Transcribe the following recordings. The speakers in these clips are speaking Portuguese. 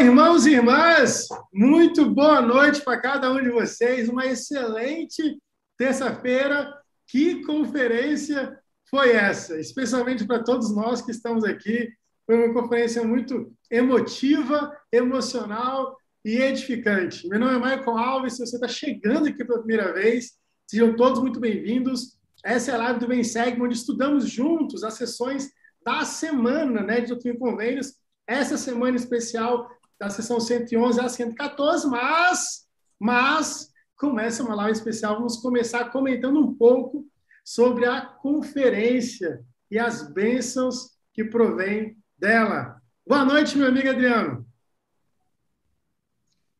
Irmãos e irmãs! Muito boa noite para cada um de vocês. Uma excelente terça-feira. Que conferência foi essa? Especialmente para todos nós que estamos aqui. Foi uma conferência muito emotiva, emocional e edificante. Meu nome é Michael Alves. Se você está chegando aqui pela primeira vez, sejam todos muito bem-vindos. Essa é a live do Bem Segue, onde estudamos juntos as sessões da semana né, de Doutrina e Convênios essa semana especial da sessão 111 a 114, mas, mas começa uma live especial. Vamos começar comentando um pouco sobre a conferência e as bênçãos que provém dela. Boa noite, meu amigo Adriano.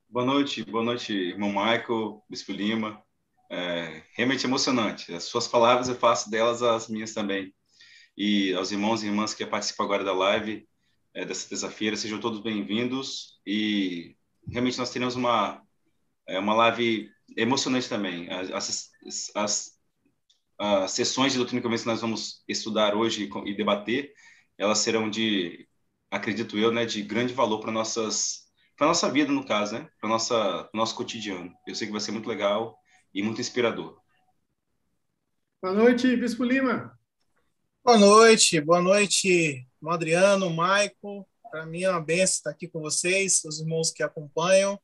Boa noite, boa noite, irmão Michael, Bispo Lima. É realmente emocionante. As suas palavras eu faço delas as minhas também. E aos irmãos e irmãs que participam agora da live, é, dessa terça-feira. Sejam todos bem-vindos e realmente nós teremos uma é, uma live emocionante também. As, as, as, as sessões de doutrina e que nós vamos estudar hoje e debater, elas serão de, acredito eu, né, de grande valor para nossas para nossa vida no caso, né, para nossa nosso cotidiano. Eu sei que vai ser muito legal e muito inspirador. Boa noite, Bispo Lima. Boa noite, boa noite, Adriano, Michael. Para mim é uma benção estar aqui com vocês, os irmãos que acompanham.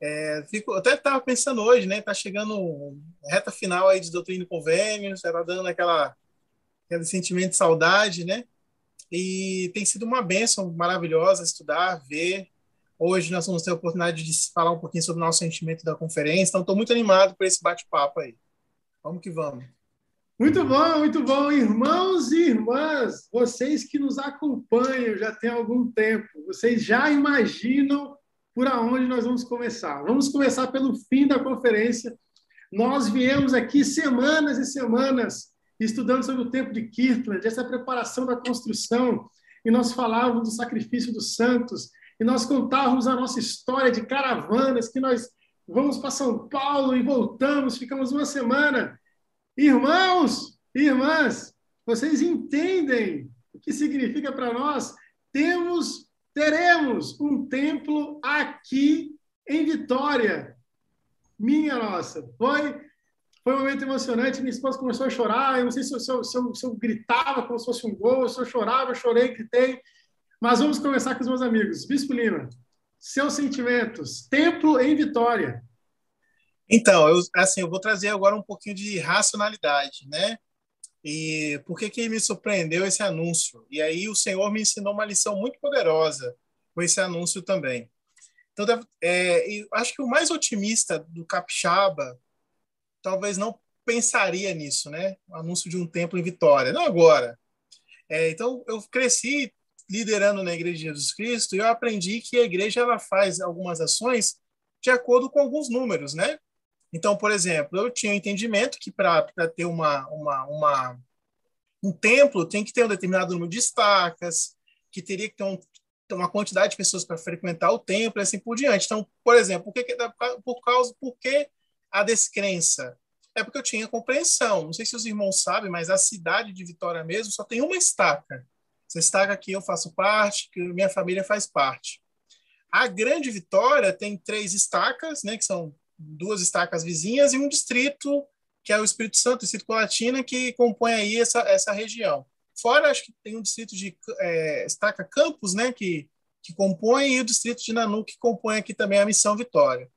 É, fico, até estava pensando hoje, né? Tá chegando reta final aí de doutrina e convênios, já tá dando aquela, aquele sentimento de saudade, né? E tem sido uma benção maravilhosa estudar, ver. Hoje nós vamos ter a oportunidade de falar um pouquinho sobre o nosso sentimento da conferência, então estou muito animado por esse bate-papo aí. Vamos que vamos. Muito bom, muito bom. Irmãos e irmãs, vocês que nos acompanham já tem algum tempo, vocês já imaginam por aonde nós vamos começar. Vamos começar pelo fim da conferência. Nós viemos aqui semanas e semanas estudando sobre o tempo de Kirtland, essa preparação da construção, e nós falávamos do sacrifício dos santos, e nós contávamos a nossa história de caravanas, que nós vamos para São Paulo e voltamos, ficamos uma semana Irmãos irmãs, vocês entendem o que significa para nós? Temos, teremos um templo aqui em Vitória. Minha nossa, foi, foi um momento emocionante. Minha esposa começou a chorar. Eu não sei se eu, se eu, se eu, se eu gritava como se fosse um gol, se eu chorava, eu chorei, gritei. Mas vamos começar com os meus amigos. Bispo Lima, seus sentimentos. Templo em Vitória. Então, eu, assim, eu vou trazer agora um pouquinho de racionalidade, né? E por que que me surpreendeu esse anúncio? E aí o Senhor me ensinou uma lição muito poderosa com esse anúncio também. Então, é, acho que o mais otimista do Capixaba talvez não pensaria nisso, né? O anúncio de um templo em Vitória, não agora. É, então, eu cresci liderando na Igreja de Jesus Cristo e eu aprendi que a igreja ela faz algumas ações de acordo com alguns números, né? Então, por exemplo, eu tinha entendimento que para ter uma, uma, uma, um templo tem que ter um determinado número de estacas, que teria que ter um, uma quantidade de pessoas para frequentar o templo e assim por diante. Então, por exemplo, por que, por causa, por que a descrença? É porque eu tinha compreensão. Não sei se os irmãos sabem, mas a cidade de Vitória mesmo só tem uma estaca. Essa estaca aqui eu faço parte, que minha família faz parte. A Grande Vitória tem três estacas, né, que são duas estacas vizinhas e um distrito, que é o Espírito Santo, o distrito Colatina, que compõe aí essa, essa região. Fora, acho que tem um distrito de é, estaca Campos, né, que, que compõe, e o distrito de Nanu, que compõe aqui também a Missão Vitória.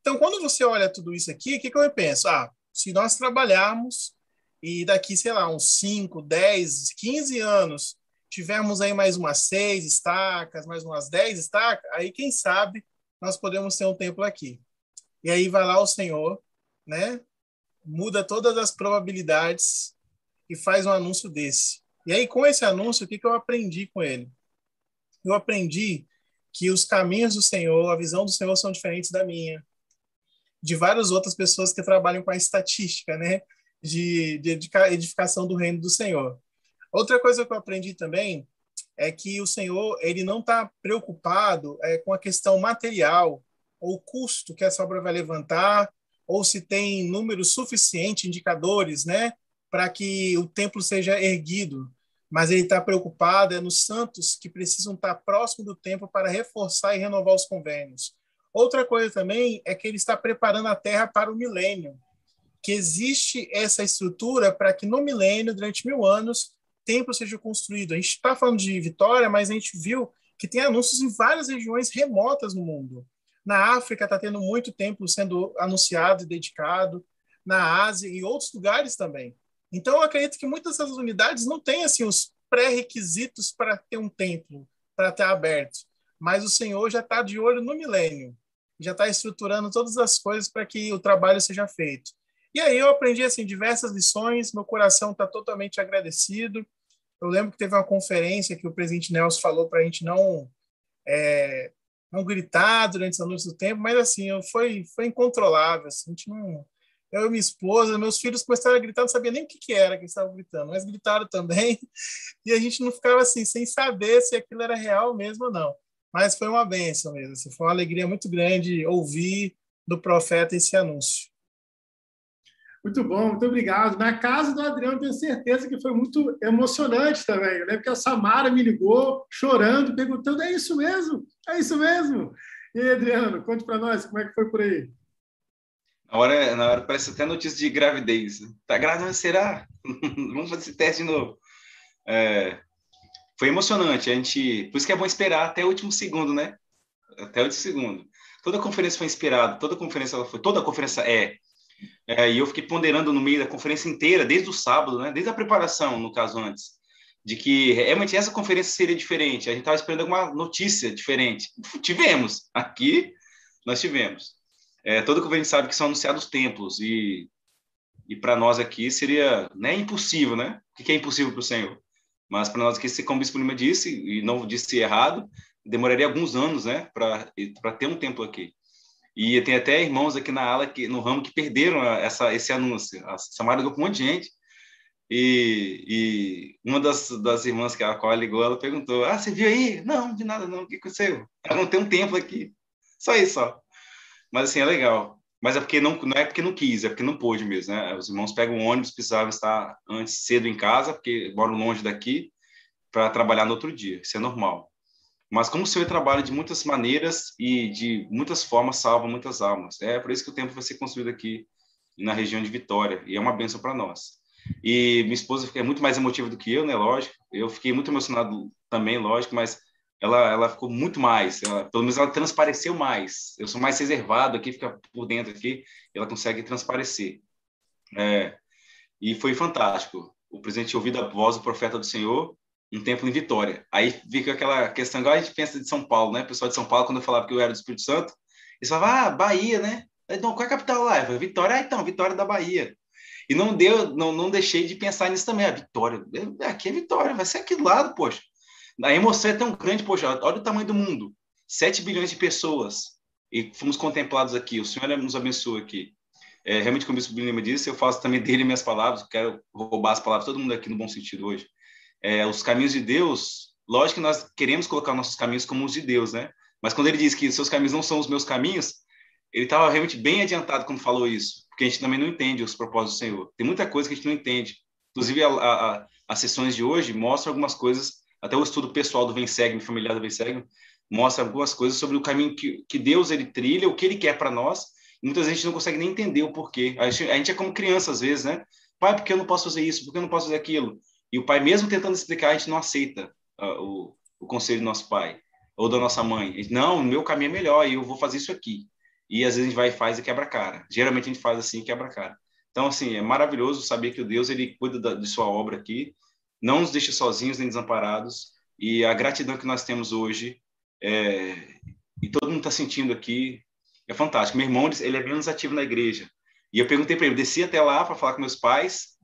Então, quando você olha tudo isso aqui, o que, que eu penso? Ah, se nós trabalharmos e daqui, sei lá, uns 5, 10, 15 anos, tivermos aí mais umas seis estacas, mais umas 10 estacas, aí quem sabe nós podemos ter um templo aqui. E aí vai lá o Senhor, né? Muda todas as probabilidades e faz um anúncio desse. E aí, com esse anúncio, o que, que eu aprendi com ele? Eu aprendi que os caminhos do Senhor, a visão do Senhor são diferentes da minha, de várias outras pessoas que trabalham com a estatística, né? De, de edificação do reino do Senhor. Outra coisa que eu aprendi também é que o Senhor ele não está preocupado é, com a questão material ou o custo que essa obra vai levantar, ou se tem número suficiente, indicadores, né, para que o templo seja erguido. mas ele está preocupado é nos santos que precisam estar próximo do tempo para reforçar e renovar os convênios. Outra coisa também é que ele está preparando a Terra para o milênio, que existe essa estrutura para que no milênio, durante mil anos, templo seja construído. A gente está falando de Vitória, mas a gente viu que tem anúncios em várias regiões remotas no mundo. Na África está tendo muito templo sendo anunciado e dedicado, na Ásia e outros lugares também. Então, eu acredito que muitas dessas unidades não têm assim os pré-requisitos para ter um templo, para ter aberto. Mas o Senhor já está de olho no milênio, já está estruturando todas as coisas para que o trabalho seja feito. E aí eu aprendi assim diversas lições, meu coração está totalmente agradecido. Eu lembro que teve uma conferência que o presidente Nelson falou para a gente não é, não gritar durante os anúncios do tempo, mas assim foi foi incontrolável. Assim, a gente não eu e minha esposa, meus filhos começaram a gritar, não sabia nem o que, que era que eles estavam gritando, mas gritaram também, e a gente não ficava assim, sem saber se aquilo era real mesmo ou não. Mas foi uma benção mesmo, assim, foi uma alegria muito grande ouvir do profeta esse anúncio. Muito bom, muito obrigado. Na casa do Adriano, tenho certeza que foi muito emocionante também. Eu lembro que a Samara me ligou, chorando, perguntando: é isso mesmo? É isso mesmo? E aí, Adriano, conte para nós como é que foi por aí. Na hora, na hora parece até notícia de gravidez. Tá grávida, será? Vamos fazer esse teste de novo. É, foi emocionante. A gente, por isso que é bom esperar até o último segundo, né? Até o último segundo. Toda a conferência foi inspirada, toda a conferência ela foi, toda a conferência é. É. E eu fiquei ponderando no meio da conferência inteira, desde o sábado, né? Desde a preparação, no caso antes, de que realmente essa conferência seria diferente. A gente estava esperando alguma notícia diferente. Tivemos aqui, nós tivemos é, todo que a gente sabe que são anunciados templos e e para nós aqui seria né, impossível, né? O que é impossível para o Senhor? Mas para nós aqui, como o Bispo Lima disse, e não disse errado, demoraria alguns anos, né, para ter um templo aqui. E tem até irmãos aqui na ala, que, no ramo, que perderam essa, esse anúncio. A Samara ligou para um monte de gente. E, e uma das, das irmãs que a qual ligou, ela perguntou: Ah, você viu aí? Não, de nada, não. O que aconteceu? Ela não tem um templo aqui. Só isso, ó. Mas assim, é legal. Mas é porque não, não é porque não quis, é porque não pôde mesmo, né? Os irmãos pegam o ônibus, precisavam estar antes cedo em casa, porque moram longe daqui, para trabalhar no outro dia. Isso é normal. Mas como o Senhor trabalha de muitas maneiras e de muitas formas salva muitas almas. É por isso que o templo vai ser construído aqui na região de Vitória e é uma benção para nós. E minha esposa é muito mais emotiva do que eu, né? Lógico. Eu fiquei muito emocionado também, lógico, mas ela, ela ficou muito mais, ela, pelo menos ela transpareceu mais. Eu sou mais reservado aqui, fica por dentro aqui, ela consegue transparecer. É, e foi fantástico. O presidente ouviu a voz do profeta do Senhor, um tempo em Vitória. Aí fica aquela questão, igual a gente pensa de São Paulo, né? O pessoal de São Paulo, quando eu falava que eu era do Espírito Santo, eles falavam, ah, Bahia, né? Então, qual é a capital lá? Eu falei, Vitória, ah, então, Vitória da Bahia. E não deu, não, não deixei de pensar nisso também. A Vitória, aqui é Vitória, vai ser aqui do lado, poxa. A emoção é tão grande, poxa, olha o tamanho do mundo. 7 bilhões de pessoas. E fomos contemplados aqui. O Senhor nos abençoa aqui. É, realmente, como o Bispo Lima disse, eu faço também dele minhas palavras. Quero roubar as palavras de todo mundo aqui no bom sentido hoje. É, os caminhos de Deus, lógico que nós queremos colocar nossos caminhos como os de Deus, né? Mas quando ele diz que seus caminhos não são os meus caminhos, ele estava realmente bem adiantado quando falou isso, porque a gente também não entende os propósitos do Senhor. Tem muita coisa que a gente não entende. Inclusive, a, a, as sessões de hoje mostram algumas coisas até o estudo pessoal do Vensegme, familiar do Vensegme, mostra algumas coisas sobre o caminho que, que Deus ele trilha, o que ele quer para nós. Muitas vezes a gente não consegue nem entender o porquê. A gente, a gente é como criança às vezes, né? Pai, por que eu não posso fazer isso? Por que eu não posso fazer aquilo? E o pai, mesmo tentando explicar, a gente não aceita uh, o, o conselho do nosso pai ou da nossa mãe. Gente, não, o meu caminho é melhor e eu vou fazer isso aqui. E às vezes a gente vai e faz e quebra a cara. Geralmente a gente faz assim e quebra a cara. Então, assim, é maravilhoso saber que o Deus, ele cuida da, de sua obra aqui, não nos deixa sozinhos nem desamparados, e a gratidão que nós temos hoje, é, e todo mundo está sentindo aqui, é fantástico. Meu irmão, ele é menos ativo na igreja. E eu perguntei para ele, desci até lá para falar com meus pais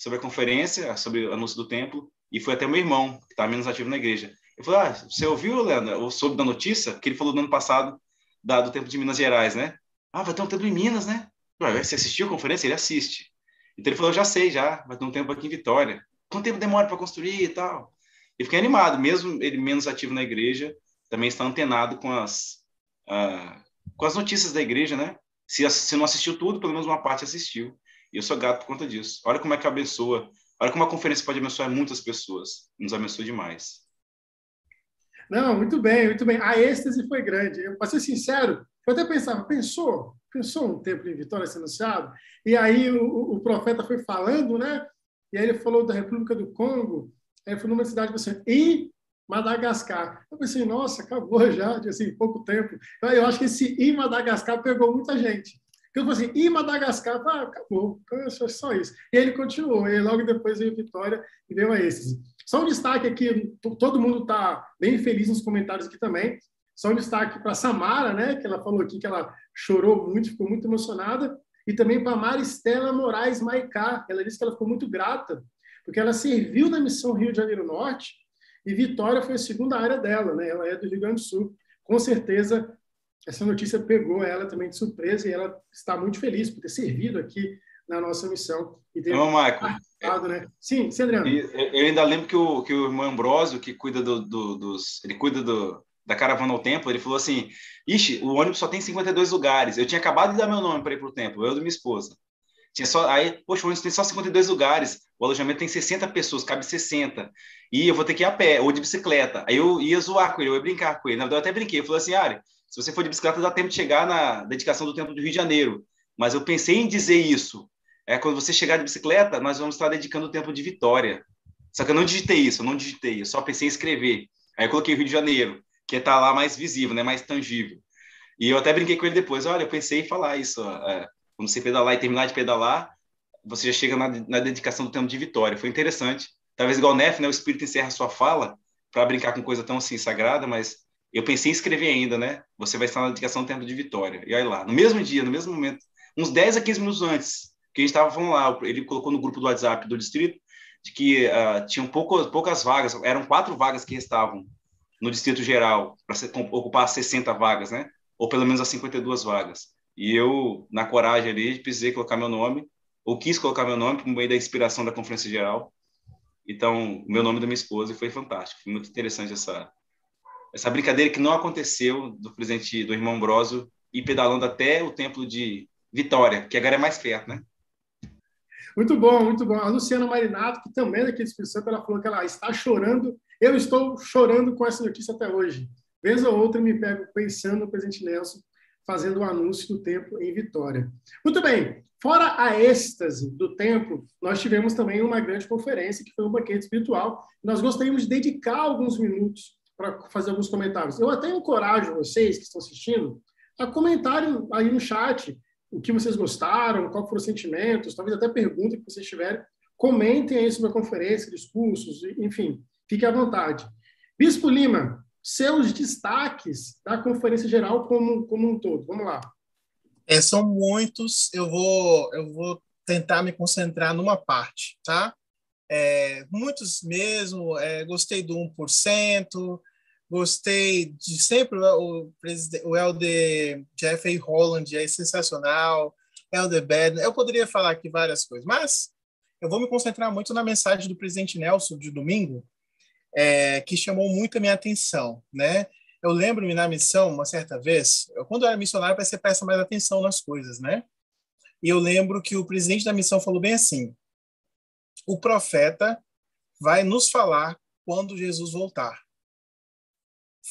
sobre a conferência, sobre o anúncio do templo, e foi até meu irmão, que está menos ativo na igreja. Eu falei, ah, você ouviu, Leandro, ou soube da notícia? Que ele falou no ano passado da, do templo de Minas Gerais, né? Ah, vai ter um templo em Minas, né? Você assistiu a conferência? Ele assiste. Então ele falou, já sei, já, vai ter um templo aqui em Vitória. Quanto tempo demora para construir e tal? E fiquei animado, mesmo ele menos ativo na igreja, também está antenado com as, uh, com as notícias da igreja, né? Se, se não assistiu tudo, pelo menos uma parte assistiu. E eu sou grato por conta disso. Olha como é que abençoa Olha como a conferência pode abençoar muitas pessoas. Nos abençoa demais. Não, muito bem, muito bem. A êxtase foi grande. Para ser sincero, eu até pensava, pensou? Pensou um tempo em Vitória ser anunciado? E aí o, o, profeta foi falando, né? E aí ele falou da República do Congo, aí foi numa cidade assim, em Madagascar. Eu pensei, nossa, acabou já, de assim, pouco tempo. Então, eu acho que esse em Madagascar pegou muita gente. Eu falei assim, em Madagascar, ah, acabou, é só isso. E ele continuou, e logo depois veio Vitória e veio a êxtase. Só um destaque aqui, todo mundo está bem feliz nos comentários aqui também. Só um destaque para Samara, né, que ela falou aqui que ela chorou muito, ficou muito emocionada. E também para Maristela Moraes Maicá. Ela disse que ela ficou muito grata, porque ela serviu na missão Rio de Janeiro Norte e Vitória foi a segunda área dela, né? Ela é do Rio Grande do Sul. Com certeza, essa notícia pegou ela também de surpresa e ela está muito feliz por ter servido aqui na nossa missão. E ter Não, Marco. Né? Sim, Adriano. Eu ainda lembro que o, que o irmão Ambrósio, que cuida do, do, dos. Ele cuida do, da caravana ao templo, ele falou assim: Ixi, o ônibus só tem 52 lugares. Eu tinha acabado de dar meu nome para ir para o templo, eu e minha esposa. Tinha só, aí, poxa, o ônibus tem só 52 lugares, o alojamento tem 60 pessoas, cabe 60. E eu vou ter que ir a pé ou de bicicleta. Aí eu ia zoar com ele, eu ia brincar com ele. Na verdade, eu até brinquei. Eu falei assim, Ari, se você for de bicicleta, dá tempo de chegar na dedicação do Templo do Rio de Janeiro. Mas eu pensei em dizer isso. É, quando você chegar de bicicleta, nós vamos estar dedicando o Templo de Vitória. Só que eu não digitei isso, eu não digitei, eu só pensei em escrever. Aí eu coloquei Rio de Janeiro, que está lá mais visível, né, mais tangível. E eu até brinquei com ele depois, olha, eu pensei em falar isso. É, quando você pedalar e terminar de pedalar, você já chega na, na dedicação do Templo de Vitória. Foi interessante. Talvez igual o Nef, né, o Espírito encerra a sua fala para brincar com coisa tão assim sagrada, mas eu pensei em escrever ainda, né? Você vai estar na dedicação do Templo de Vitória. E aí lá, no mesmo dia, no mesmo momento, uns 10 a 15 minutos antes, que a gente estava falando lá, ele colocou no grupo do WhatsApp do distrito de que uh, tinham pouco, poucas vagas, eram quatro vagas que restavam no distrito geral para ocupar 60 vagas, né? Ou pelo menos as 52 vagas. E eu, na coragem ali, precisei colocar meu nome, ou quis colocar meu nome por meio da inspiração da conferência geral. Então, meu nome da minha esposa e foi fantástico, foi muito interessante essa essa brincadeira que não aconteceu do presidente do irmão Ambrosio e pedalando até o templo de Vitória, que agora é mais perto, né? Muito bom, muito bom. A Luciana Marinato, que também é daqui do Espírito Santo, ela falou que ela está chorando. Eu estou chorando com essa notícia até hoje. Vez ou outra me pego pensando no presidente Nelson fazendo o anúncio do templo em Vitória. Muito bem. Fora a êxtase do templo, nós tivemos também uma grande conferência, que foi um banquete espiritual. Nós gostaríamos de dedicar alguns minutos para fazer alguns comentários. Eu até encorajo vocês que estão assistindo a comentarem aí no chat o que vocês gostaram, qual foram os sentimentos, talvez até perguntas que vocês tiverem. Comentem aí sobre a conferência, discursos, enfim, fique à vontade. Bispo Lima, seus destaques da conferência geral como, como um todo. Vamos lá. É, são muitos, eu vou, eu vou tentar me concentrar numa parte, tá? É, muitos mesmo, é, gostei do 1%, gostei de sempre o, o Elder Jeffrey Holland é sensacional, Elder Bad, eu poderia falar aqui várias coisas, mas eu vou me concentrar muito na mensagem do presidente Nelson de domingo, é, que chamou muito a minha atenção, né? Eu lembro-me na missão, uma certa vez, eu, quando eu era missionário, você prestar mais atenção nas coisas, né? E eu lembro que o presidente da missão falou bem assim: o profeta vai nos falar quando Jesus voltar.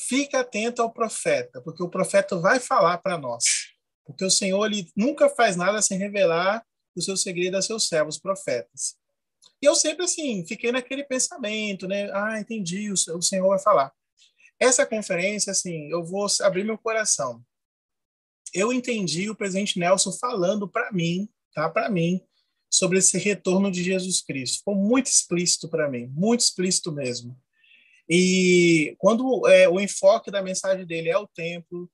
Fica atento ao profeta, porque o profeta vai falar para nós. Porque o Senhor ele nunca faz nada sem revelar o seu segredo a seus servos profetas. E eu sempre assim, fiquei naquele pensamento, né? Ah, entendi, o Senhor vai falar. Essa conferência, assim, eu vou abrir meu coração. Eu entendi o presidente Nelson falando para mim, tá? Para mim, sobre esse retorno de Jesus Cristo. Foi muito explícito para mim, muito explícito mesmo. E quando é, o enfoque da mensagem dele é o templo,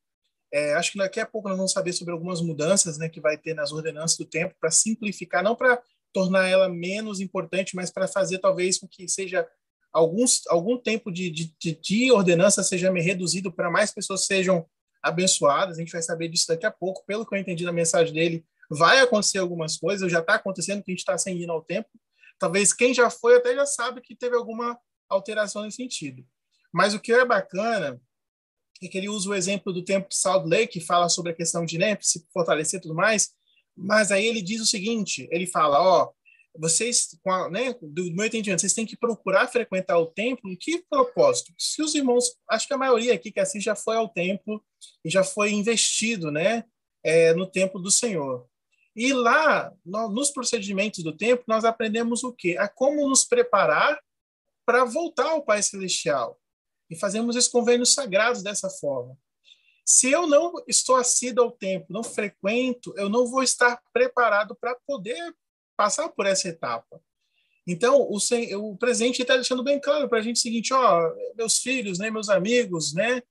é, acho que daqui a pouco nós vamos saber sobre algumas mudanças né, que vai ter nas ordenanças do templo para simplificar, não para tornar ela menos importante, mas para fazer talvez com que seja alguns, algum tempo de, de, de ordenança seja reduzido para mais pessoas sejam abençoadas. A gente vai saber disso daqui a pouco. Pelo que eu entendi na mensagem dele, vai acontecer algumas coisas, já está acontecendo que a gente está sem ir ao tempo. Talvez quem já foi até já sabe que teve alguma alteração nesse sentido. Mas o que é bacana é que ele usa o exemplo do tempo de Salt Lake, que fala sobre a questão de né, se fortalecer e tudo mais, mas aí ele diz o seguinte, ele fala, ó, vocês, né, do meu entendimento, vocês têm que procurar frequentar o templo. Em que propósito? Se os irmãos, acho que a maioria aqui que assim já foi ao templo e já foi investido, né, é, no templo do Senhor. E lá, no, nos procedimentos do templo, nós aprendemos o quê? A como nos preparar para voltar ao Pai Celestial. E fazemos esses convênios sagrados dessa forma. Se eu não estou assíduo ao templo, não frequento, eu não vou estar preparado para poder passar por essa etapa. Então, o, o presente está deixando bem claro para a gente o seguinte, ó, meus filhos, né, meus amigos, né,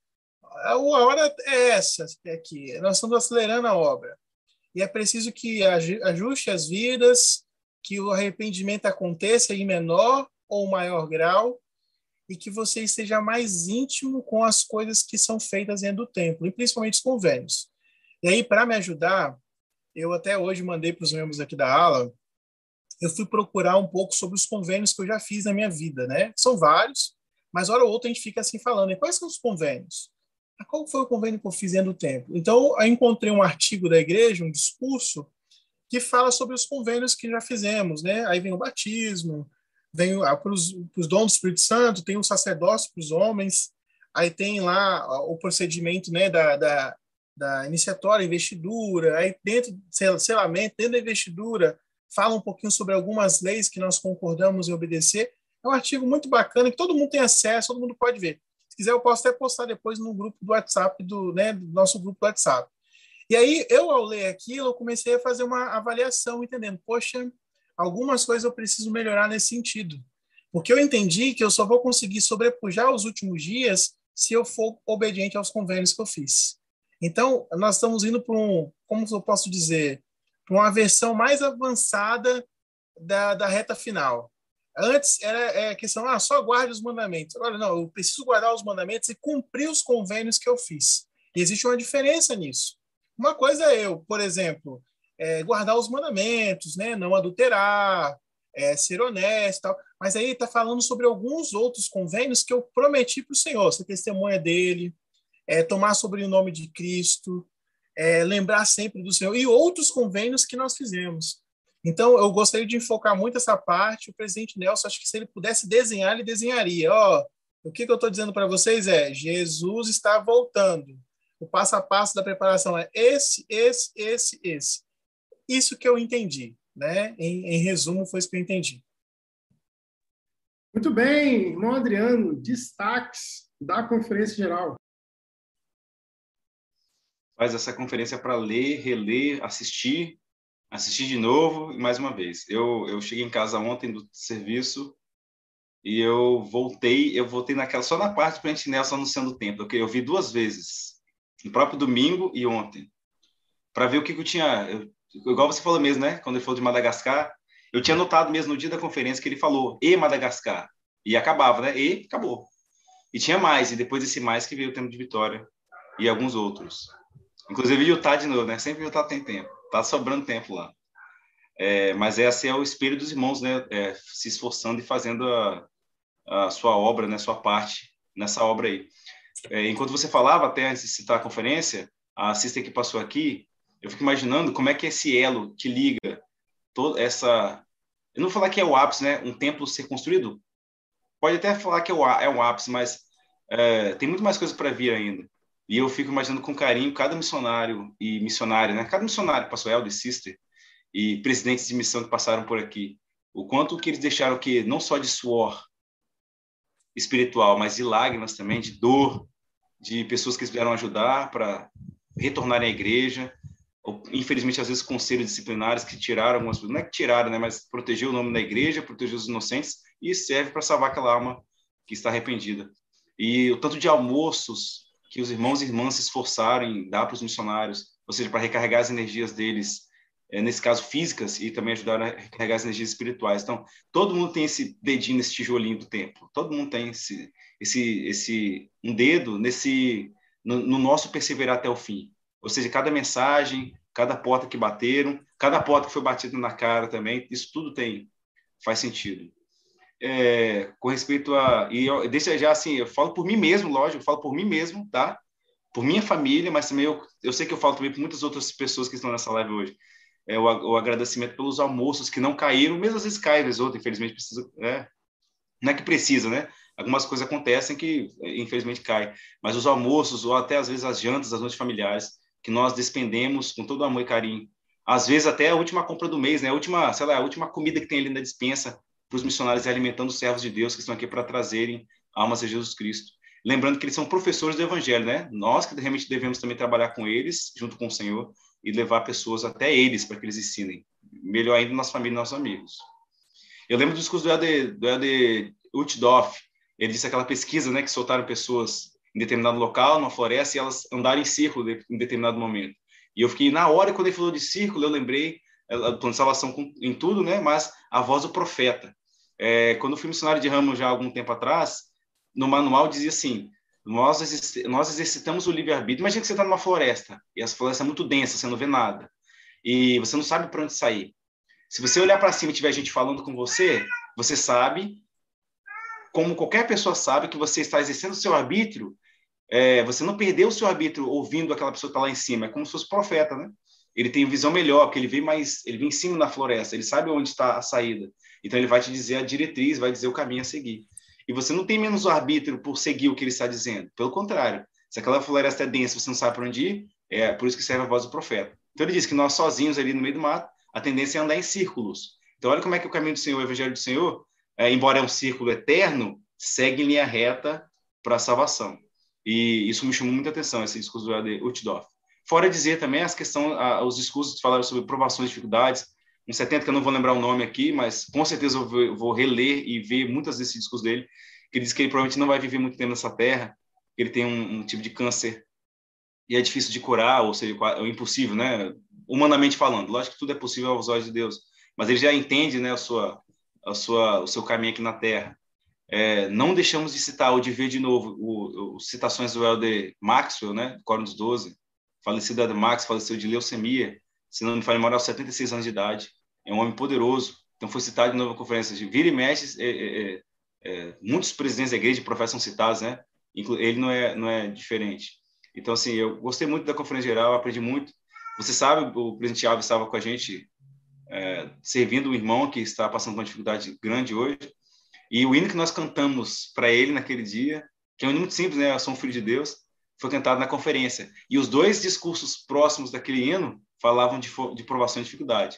a hora é essa aqui, nós estamos acelerando a obra. E é preciso que ajuste as vidas, que o arrependimento aconteça em menor ou maior grau, e que você esteja mais íntimo com as coisas que são feitas dentro do templo, e principalmente os convênios. E aí, para me ajudar, eu até hoje mandei para os membros aqui da ala eu fui procurar um pouco sobre os convênios que eu já fiz na minha vida, né? São vários, mas hora ou outra a gente fica assim falando, e quais são os convênios? Ah, qual foi o convênio que eu fiz dentro do tempo? Então, eu encontrei um artigo da igreja, um discurso, que fala sobre os convênios que já fizemos, né? Aí vem o batismo, vem para os dons do Espírito Santo, tem o sacerdócio para os homens, aí tem lá o procedimento né, da, da, da iniciatória, investidura, aí dentro, selamento, dentro da investidura, fala um pouquinho sobre algumas leis que nós concordamos em obedecer. É um artigo muito bacana que todo mundo tem acesso, todo mundo pode ver. Se quiser, eu posso até postar depois no grupo do WhatsApp, do, né, do nosso grupo do WhatsApp. E aí, eu, ao ler aquilo, eu comecei a fazer uma avaliação, entendendo, poxa, algumas coisas eu preciso melhorar nesse sentido. Porque eu entendi que eu só vou conseguir sobrepujar os últimos dias se eu for obediente aos convênios que eu fiz. Então, nós estamos indo para um, como eu posso dizer, para uma versão mais avançada da, da reta final. Antes era é, questão, ah, só guarde os mandamentos. Agora, não, eu preciso guardar os mandamentos e cumprir os convênios que eu fiz. E existe uma diferença nisso. Uma coisa é eu, por exemplo, é, guardar os mandamentos, né? não adulterar, é, ser honesto, tal. mas aí está falando sobre alguns outros convênios que eu prometi para o Senhor, ser testemunha dele, é, tomar sobre o nome de Cristo, é, lembrar sempre do Senhor e outros convênios que nós fizemos. Então, eu gostaria de enfocar muito essa parte. O presidente Nelson, acho que se ele pudesse desenhar, ele desenharia. Ó, o que, que eu estou dizendo para vocês é: Jesus está voltando. O passo a passo da preparação é esse, esse, esse, esse. Isso que eu entendi, né? Em, em resumo, foi isso que eu entendi. Muito bem, irmão Adriano, destaques da Conferência Geral faz essa conferência para ler, reler, assistir, assistir de novo e mais uma vez. Eu, eu cheguei em casa ontem do serviço e eu voltei, eu voltei naquela só na parte para a gente Nelson anunciando o tempo, porque eu vi duas vezes, no próprio domingo e ontem, para ver o que, que eu tinha, eu, igual você falou mesmo, né? Quando ele falou de Madagascar, eu tinha notado mesmo no dia da conferência que ele falou e Madagascar e acabava, né? E acabou. E tinha mais e depois desse mais que veio o tempo de vitória e alguns outros. Inclusive Utah de novo, né? Sempre Utah tem tempo. Tá sobrando tempo lá. É, mas esse é o espírito dos irmãos, né? É, se esforçando e fazendo a, a, sua obra, né? Sua parte nessa obra aí. É, enquanto você falava, até antes de citar a conferência, a assista que passou aqui, eu fico imaginando como é que esse elo que liga toda essa... Eu não vou falar que é o ápice, né? Um templo ser construído. Pode até falar que é o, é um ápice, mas é, tem muito mais coisa para vir ainda. E eu fico imaginando com carinho cada missionário e missionária, né? Cada missionário, pastor Elder, sister e presidentes de missão que passaram por aqui. O quanto que eles deixaram que não só de suor espiritual, mas de lágrimas também, de dor, de pessoas que eles vieram ajudar para retornarem à igreja. Infelizmente, às vezes, conselhos disciplinares que tiraram algumas não é que tiraram, né? Mas protegeu o nome da igreja, protegeu os inocentes e serve para salvar aquela alma que está arrependida. E o tanto de almoços que os irmãos e irmãs se esforçaram em dar para os missionários, ou seja, para recarregar as energias deles, é, nesse caso físicas, e também ajudar a recarregar as energias espirituais. Então, todo mundo tem esse dedinho nesse tijolinho do templo, todo mundo tem esse, esse, esse um dedo nesse no, no nosso perseverar até o fim. Ou seja, cada mensagem, cada porta que bateram, cada porta que foi batida na cara também, isso tudo tem faz sentido é, com respeito a. E eu, deixa já assim, eu falo por mim mesmo, lógico, eu falo por mim mesmo, tá? Por minha família, mas também eu, eu sei que eu falo também por muitas outras pessoas que estão nessa live hoje. é, o, o, agradecimento pelos almoços que não caíram, mesmo às vezes cai, às vezes outro, infelizmente precisa, é, não é que precisa, né? Algumas coisas acontecem que infelizmente cai, mas os almoços ou até às vezes as jantas, as noites familiares que nós despendemos com todo amor e carinho, às vezes até a última compra do mês, né? A última, sei lá, a última comida que tem ali na dispensa para os missionários alimentando os servos de Deus que estão aqui para trazerem almas a Jesus Cristo. Lembrando que eles são professores do Evangelho, né? Nós que realmente devemos também trabalhar com eles, junto com o Senhor, e levar pessoas até eles para que eles ensinem. Melhor ainda, nossa família e nossos amigos. Eu lembro do discurso do Elde, do Elde Utdorf. Ele disse aquela pesquisa, né, que soltaram pessoas em determinado local, numa floresta, e elas andaram em círculo em determinado momento. E eu fiquei, na hora, quando ele falou de círculo, eu lembrei, do plano de salvação em tudo, né, mas a voz do profeta. É, quando eu fui missionário de ramo já há algum tempo atrás, no manual dizia assim: nós, nós exercitamos o livre-arbítrio. Imagina que você está numa floresta e essa floresta é muito densa, você não vê nada. E você não sabe para onde sair. Se você olhar para cima e tiver gente falando com você, você sabe, como qualquer pessoa sabe, que você está exercendo o seu arbítrio. É, você não perdeu o seu arbítrio ouvindo aquela pessoa que está lá em cima. É como se fosse profeta, né? Ele tem visão melhor, porque ele vem mais, ele vem em cima da floresta. Ele sabe onde está a saída. Então ele vai te dizer a diretriz, vai dizer o caminho a seguir. E você não tem menos arbítrio por seguir o que ele está dizendo. Pelo contrário, se aquela floresta é densa, você não sabe para onde ir, é por isso que serve a voz do profeta. Então ele diz que nós sozinhos ali no meio do mato, a tendência é andar em círculos. Então olha como é que o caminho do Senhor, o evangelho do Senhor, é, embora é um círculo eterno, segue em linha reta para a salvação. E isso me chamou muita atenção, esse discurso do Utdorf. Fora dizer também as questões, os discursos que falaram sobre provações e dificuldades, um 70 que eu não vou lembrar o nome aqui, mas com certeza eu vou, reler e ver muitas desses discos dele, que ele diz que ele provavelmente não vai viver muito tempo nessa terra, que ele tem um, um tipo de câncer e é difícil de curar, ou seja, é impossível, né? Humanamente falando, lógico que tudo é possível aos olhos de Deus, mas ele já entende, né, a sua, a sua, o seu caminho aqui na Terra. É, não deixamos de citar ou de ver de novo o, o citações do Elder Maxwell, né, Cornos 12, falecido Elder Max, faleceu de leucemia, se não me falha memória, aos 76 anos de idade. É um homem poderoso. Então, foi citado de novo na conferência de vira e mexe. É, é, é, é, muitos presidentes da igreja e profetas são citados, né? Ele não é, não é diferente. Então, assim, eu gostei muito da conferência geral, aprendi muito. Você sabe, o presidente Alves estava com a gente, é, servindo um irmão que está passando por uma dificuldade grande hoje. E o hino que nós cantamos para ele naquele dia, que é um hino muito simples, né? Eu sou um filho de Deus, foi cantado na conferência. E os dois discursos próximos daquele hino falavam de, de provação e dificuldade.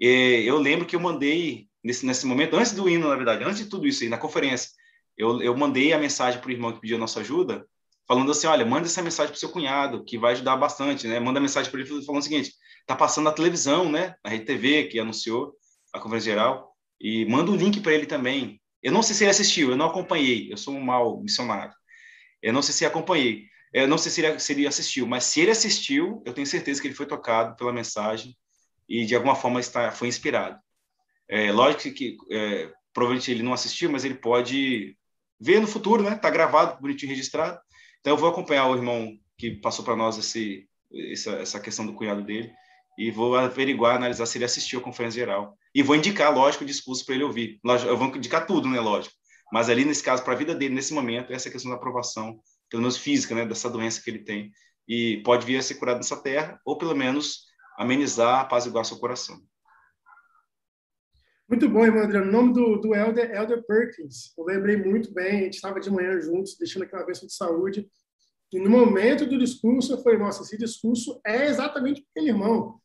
E eu lembro que eu mandei, nesse, nesse momento, antes do hino, na verdade, antes de tudo isso aí, na conferência, eu, eu mandei a mensagem para o irmão que pediu a nossa ajuda, falando assim, olha, manda essa mensagem para o seu cunhado, que vai ajudar bastante, né? Manda mensagem para ele falando o seguinte, tá passando na televisão, né? Na Rede TV, que anunciou a conferência geral, e manda o um link para ele também. Eu não sei se ele assistiu, eu não acompanhei, eu sou um mau missionário. Eu não sei se acompanhei, eu não sei se ele, se ele assistiu, mas se ele assistiu, eu tenho certeza que ele foi tocado pela mensagem e de alguma forma está, foi inspirado. É, lógico que é, provavelmente ele não assistiu, mas ele pode ver no futuro, né? Está gravado, bonitinho registrado. Então eu vou acompanhar o irmão que passou para nós esse, essa, essa questão do cunhado dele e vou averiguar, analisar se ele assistiu a conferência geral. E vou indicar, lógico, o discurso para ele ouvir. Eu vou indicar tudo, né? Lógico. Mas ali, nesse caso, para a vida dele, nesse momento, essa questão da aprovação pelo menos física, né, dessa doença que ele tem. E pode vir a ser curado nessa terra, ou pelo menos amenizar, apaziguar seu coração. Muito bom, irmão Adriano. O nome do, do Elder Elder Perkins. Eu lembrei muito bem, a gente estava de manhã juntos, deixando aquela bênção de saúde. E no momento do discurso, eu falei, nossa, esse discurso é exatamente aquele irmão.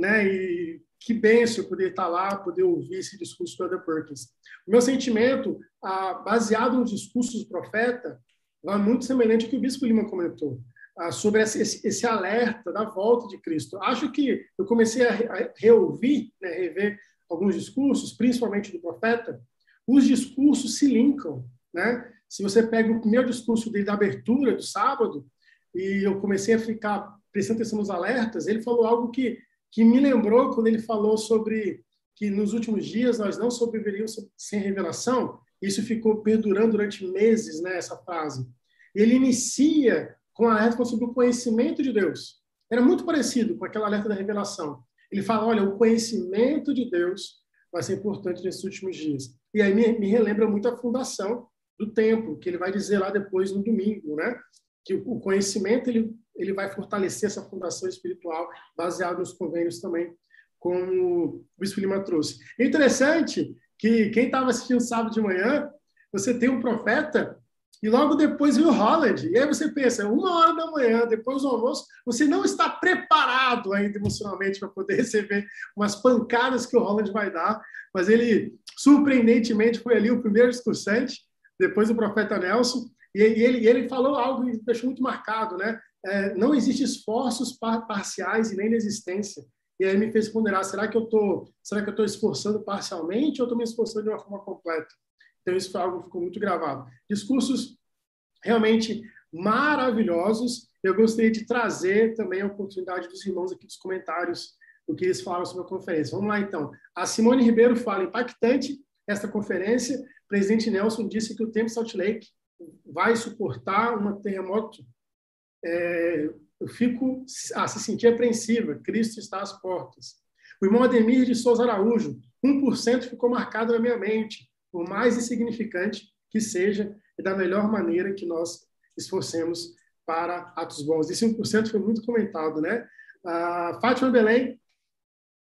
Né? E que benção poder estar lá, poder ouvir esse discurso do Elder Perkins. O meu sentimento, ah, baseado nos discursos do profeta, é muito semelhante ao que o Bispo Lima comentou, ah, sobre esse, alerta da volta de Cristo. Acho que eu comecei a reouvir, né, rever alguns discursos, principalmente do profeta, os discursos se linkam. Né? Se você pega o primeiro discurso dele da abertura do sábado, e eu comecei a ficar prestando atenção nos alertas, ele falou algo que, que me lembrou quando ele falou sobre que nos últimos dias nós não sobreviveríamos sem revelação, isso ficou perdurando durante meses, né, essa frase. Ele inicia com a alerta sobre o conhecimento de Deus. Era muito parecido com aquela alerta da revelação. Ele fala, olha, o conhecimento de Deus vai ser importante nesses últimos dias. E aí me, me relembra muito a fundação do templo, que ele vai dizer lá depois no domingo, né? Que o conhecimento ele, ele vai fortalecer essa fundação espiritual, baseado nos convênios também como o Bispo Lima trouxe. É interessante que quem estava assistindo sábado de manhã, você tem um profeta e logo depois vem o Holland. E aí você pensa, uma hora da manhã, depois do almoço, você não está preparado ainda emocionalmente para poder receber umas pancadas que o Holland vai dar, mas ele, surpreendentemente, foi ali o primeiro discursante, depois o profeta Nelson, e ele, ele falou algo que deixou muito marcado, né? É, não existe esforços parciais e nem inexistência. E aí me fez ponderar, será que eu estou será que eu estou esforçando parcialmente ou estou me esforçando de uma forma completa? Então, isso foi algo que ficou muito gravado. Discursos realmente maravilhosos. Eu gostaria de trazer também a oportunidade dos irmãos aqui dos comentários do que eles falaram sobre a conferência. Vamos lá, então. A Simone Ribeiro fala, impactante esta conferência. O presidente Nelson disse que o Tempo Salt Lake vai suportar um terremoto. É, eu fico a se sentir apreensiva. Cristo está às portas. O irmão Ademir de Souza Araújo, 1% ficou marcado na minha mente por mais insignificante que seja, e da melhor maneira que nós esforcemos para atos bons. Esse 1% foi muito comentado, né? A Fátima Belém,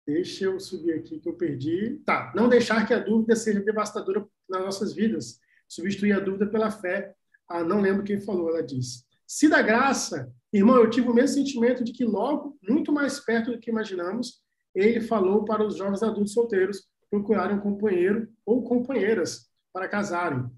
deixa eu subir aqui que eu perdi. Tá, não deixar que a dúvida seja devastadora nas nossas vidas. Substituir a dúvida pela fé. Ah, não lembro quem falou, ela disse. Se da graça, irmão, eu tive o mesmo sentimento de que logo, muito mais perto do que imaginamos, ele falou para os jovens adultos solteiros procurarem um companheiro ou companheiras para casarem.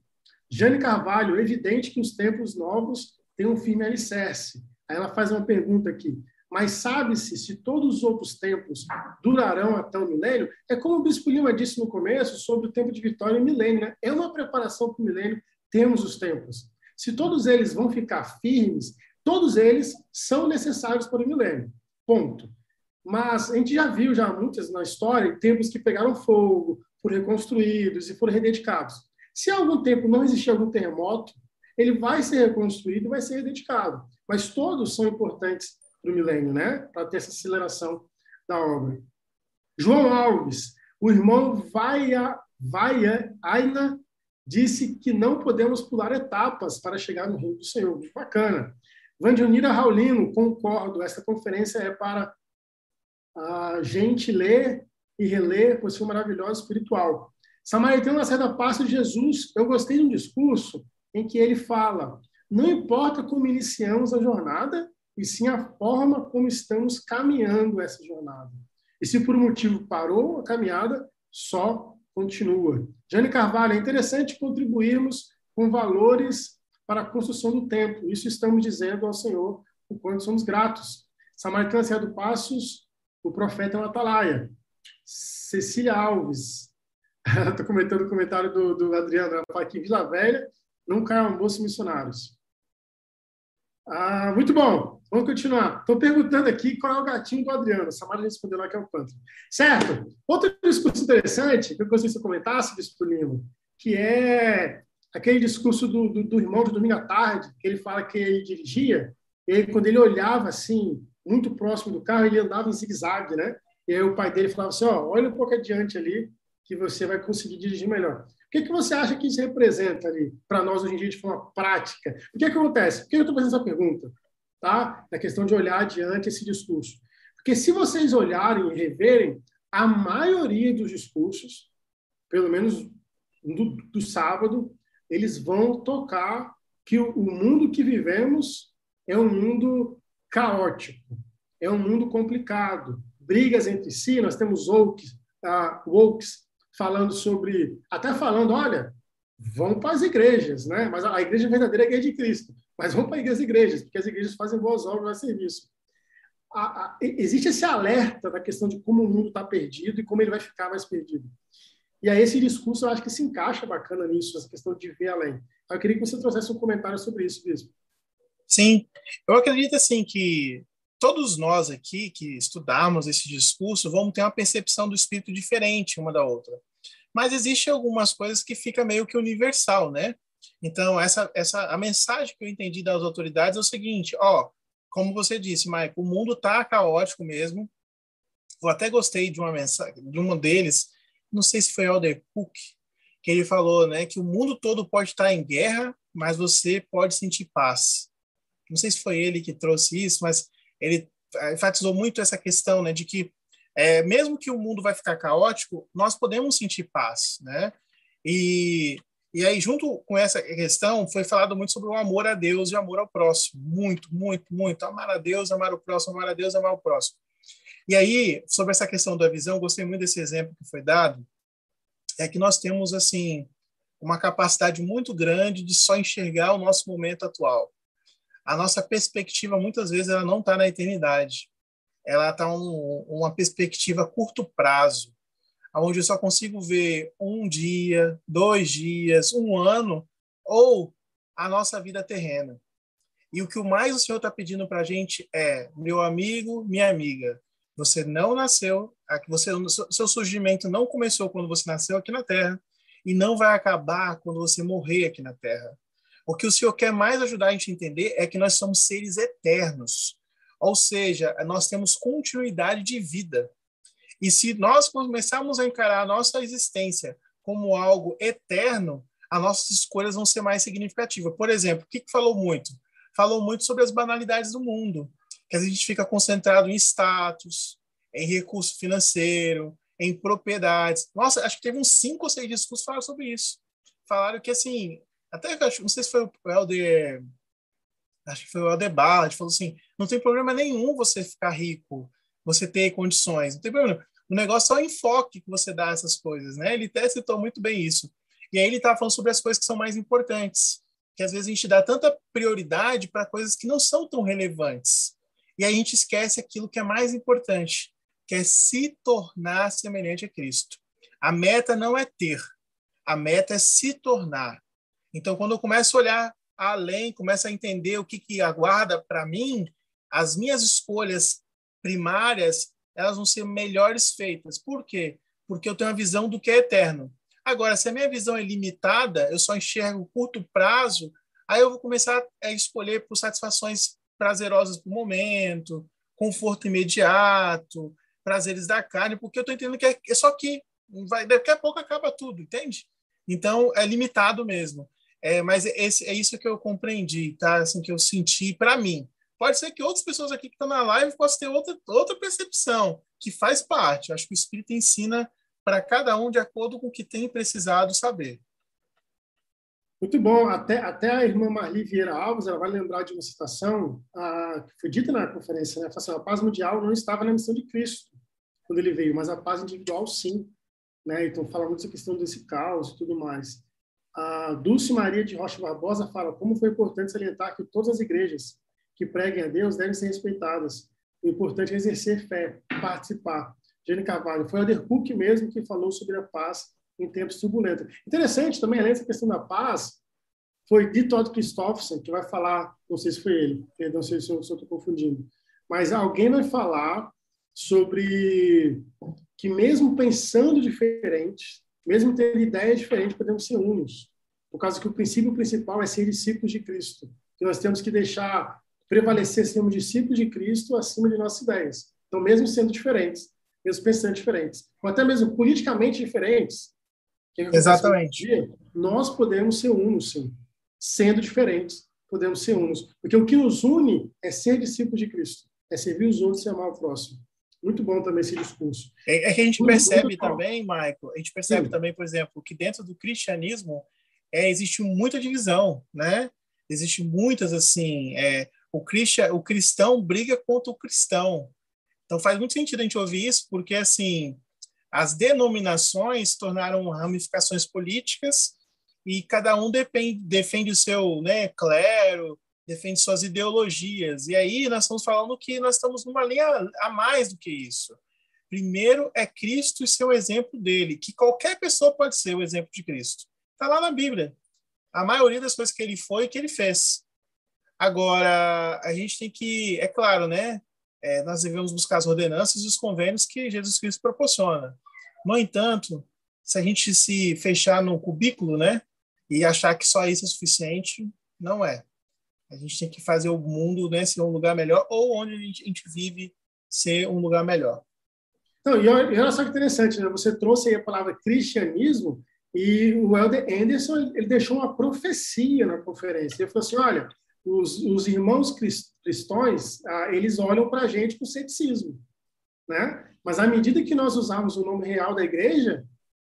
Jane Carvalho, evidente que os tempos novos têm um firme alicerce. Aí ela faz uma pergunta aqui. Mas sabe-se se todos os outros tempos durarão até o milênio? É como o Bispo Lima disse no começo sobre o tempo de vitória e milênio. Né? É uma preparação para o milênio, temos os tempos. Se todos eles vão ficar firmes, todos eles são necessários para o milênio. Ponto. Mas a gente já viu já muitas na história tempos que pegaram fogo, foram reconstruídos e foram rededicados. Se algum tempo não existir algum terremoto, ele vai ser reconstruído e vai ser rededicado. Mas todos são importantes para o milênio, né? Para ter essa aceleração da obra. João Alves, o irmão Vaia, Vaia Aina disse que não podemos pular etapas para chegar no reino do Senhor. Bacana. Vandionira Raulino, concordo, essa conferência é para a gente ler e reler, pois foi maravilhoso espiritual. Samaritano certa parte de Jesus, eu gostei de um discurso em que ele fala: não importa como iniciamos a jornada, e sim a forma como estamos caminhando essa jornada. E se por um motivo parou a caminhada, só continua. Jane Carvalho, é interessante contribuirmos com valores para a construção do templo. Isso estamos dizendo ao Senhor o quanto somos gratos. Samaritana Serra do Passos o profeta é uma atalaia. Cecília Alves, estou comentando o comentário do, do Adriano, ela fala que Vila Velha não caiam bolsos missionários. Ah, muito bom, vamos continuar. Estou perguntando aqui qual é o gatinho do Adriano. Samara respondeu lá que é o pântano. Certo. Outro discurso interessante que eu gostaria que você comentasse, Bispo Lima, que é aquele discurso do, do, do, irmão de domingo à tarde, que ele fala que ele dirigia, e quando ele olhava assim muito próximo do carro, ele andava em zigue-zague, né? E aí o pai dele falava assim, ó, olha um pouco adiante ali, que você vai conseguir dirigir melhor. O que, que você acha que isso representa ali para nós hoje em dia de forma prática? O que, que acontece? Por que eu estou fazendo essa pergunta? Tá? A questão de olhar adiante esse discurso. Porque se vocês olharem e reverem, a maioria dos discursos, pelo menos do, do sábado, eles vão tocar que o, o mundo que vivemos é um mundo caótico, é um mundo complicado, brigas entre si. Nós temos woke, uh, wokes falando sobre, até falando, olha, vão para as igrejas, né? Mas a igreja verdadeira é a igreja de Cristo. Mas vão para as igrejas, porque as igrejas fazem boas obras a serviço. A, a, existe esse alerta da questão de como o mundo está perdido e como ele vai ficar mais perdido. E aí esse discurso eu acho que se encaixa bacana nisso, essa questão de ver além. Eu queria que você trouxesse um comentário sobre isso, Bispo. Sim, eu acredito assim que todos nós aqui que estudamos esse discurso vamos ter uma percepção do espírito diferente uma da outra. Mas existe algumas coisas que fica meio que universal, né? Então, essa essa a mensagem que eu entendi das autoridades é o seguinte, ó, como você disse, Mike, o mundo tá caótico mesmo. Eu até gostei de uma mensagem de um deles, não sei se foi Alder Cook, que ele falou, né, que o mundo todo pode estar em guerra, mas você pode sentir paz não sei se foi ele que trouxe isso, mas ele enfatizou muito essa questão, né, de que é, mesmo que o mundo vai ficar caótico, nós podemos sentir paz, né? E, e aí, junto com essa questão, foi falado muito sobre o amor a Deus e o amor ao próximo. Muito, muito, muito. Amar a Deus, amar o próximo, amar a Deus, amar o próximo. E aí, sobre essa questão da visão, gostei muito desse exemplo que foi dado, é que nós temos, assim, uma capacidade muito grande de só enxergar o nosso momento atual. A nossa perspectiva, muitas vezes, ela não está na eternidade. Ela está um, uma perspectiva a curto prazo, onde eu só consigo ver um dia, dois dias, um ano, ou a nossa vida terrena. E o que o mais o Senhor está pedindo para a gente é, meu amigo, minha amiga, você não nasceu, você, seu surgimento não começou quando você nasceu aqui na Terra e não vai acabar quando você morrer aqui na Terra. O que o Senhor quer mais ajudar a gente a entender é que nós somos seres eternos. Ou seja, nós temos continuidade de vida. E se nós começarmos a encarar a nossa existência como algo eterno, as nossas escolhas vão ser mais significativas. Por exemplo, o que, que falou muito? Falou muito sobre as banalidades do mundo que a gente fica concentrado em status, em recurso financeiro, em propriedades. Nossa, acho que teve uns cinco ou seis discursos que falaram sobre isso. Falaram que, assim, até não sei se foi o Helder, acho que foi o Helder Ballard, falou assim, não tem problema nenhum você ficar rico, você ter condições, não tem problema. O negócio é o enfoque que você dá a essas coisas, né? Ele até citou muito bem isso. E aí ele estava falando sobre as coisas que são mais importantes, que às vezes a gente dá tanta prioridade para coisas que não são tão relevantes. E a gente esquece aquilo que é mais importante, que é se tornar semelhante a Cristo. A meta não é ter, a meta é se tornar. Então, quando eu começo a olhar além, começo a entender o que, que aguarda para mim, as minhas escolhas primárias elas vão ser melhores feitas. Por quê? Porque eu tenho a visão do que é eterno. Agora, se a minha visão é limitada, eu só enxergo curto prazo, aí eu vou começar a escolher por satisfações prazerosas para o momento, conforto imediato, prazeres da carne, porque eu estou entendendo que é, é só que vai, daqui a pouco acaba tudo, entende? Então é limitado mesmo. É, mas esse, é isso que eu compreendi, tá? Assim que eu senti para mim. Pode ser que outras pessoas aqui que estão na live possam ter outra, outra percepção, que faz parte. Eu acho que o Espírito ensina para cada um de acordo com o que tem precisado saber. Muito bom. Até, até a irmã Marli Vieira Alves, ela vai lembrar de uma citação a, que foi dita na conferência, né? Assim, a paz mundial não estava na missão de Cristo quando ele veio, mas a paz individual sim. Né? Então, fala muito essa questão desse caos e tudo mais. A Dulce Maria de Rocha Barbosa fala como foi importante salientar que todas as igrejas que preguem a Deus devem ser respeitadas. O importante é exercer fé, participar. Jane Carvalho, foi o Cook mesmo que falou sobre a paz em tempos turbulentos. Interessante também, além dessa questão da paz, foi de Todd Christofferson, que vai falar, não sei se foi ele, sei se eu estou confundindo, mas alguém vai falar sobre que mesmo pensando diferente, mesmo tendo ideias diferentes, podemos ser unos, por causa que o princípio principal é ser discípulos de Cristo. Que nós temos que deixar prevalecer sermos discípulos de Cristo acima de nossas ideias. Então, mesmo sendo diferentes, mesmo pensando diferentes, ou até mesmo politicamente diferentes, Exatamente. nós podemos ser unos, sim. Sendo diferentes, podemos ser unos. Porque o que nos une é ser discípulos de Cristo, é servir os outros e amar o próximo. Muito bom também esse discurso. É, é que a gente muito, percebe muito também, Michael, a gente percebe sim. também, por exemplo, que dentro do cristianismo é, existe muita divisão, né? Existe muitas, assim, é, o, cristian, o cristão briga contra o cristão. Então faz muito sentido a gente ouvir isso, porque, assim, as denominações tornaram ramificações políticas e cada um depende, defende o seu né, clero, defende suas ideologias. E aí nós estamos falando que nós estamos numa linha a mais do que isso. Primeiro é Cristo e seu exemplo dele, que qualquer pessoa pode ser o exemplo de Cristo. Está lá na Bíblia. A maioria das coisas que ele foi e que ele fez. Agora, a gente tem que, é claro, né? É, nós devemos buscar as ordenanças e os convênios que Jesus Cristo proporciona. No entanto, se a gente se fechar no cubículo, né, e achar que só isso é suficiente, não é. A gente tem que fazer o mundo né, ser um lugar melhor ou onde a gente, a gente vive ser um lugar melhor. Então, e olha só que interessante, né? Você trouxe aí a palavra cristianismo e o Helder Anderson ele deixou uma profecia na conferência. Ele falou assim, olha, os, os irmãos cristãos, ah, eles olham para a gente com ceticismo, né? Mas à medida que nós usarmos o nome real da igreja,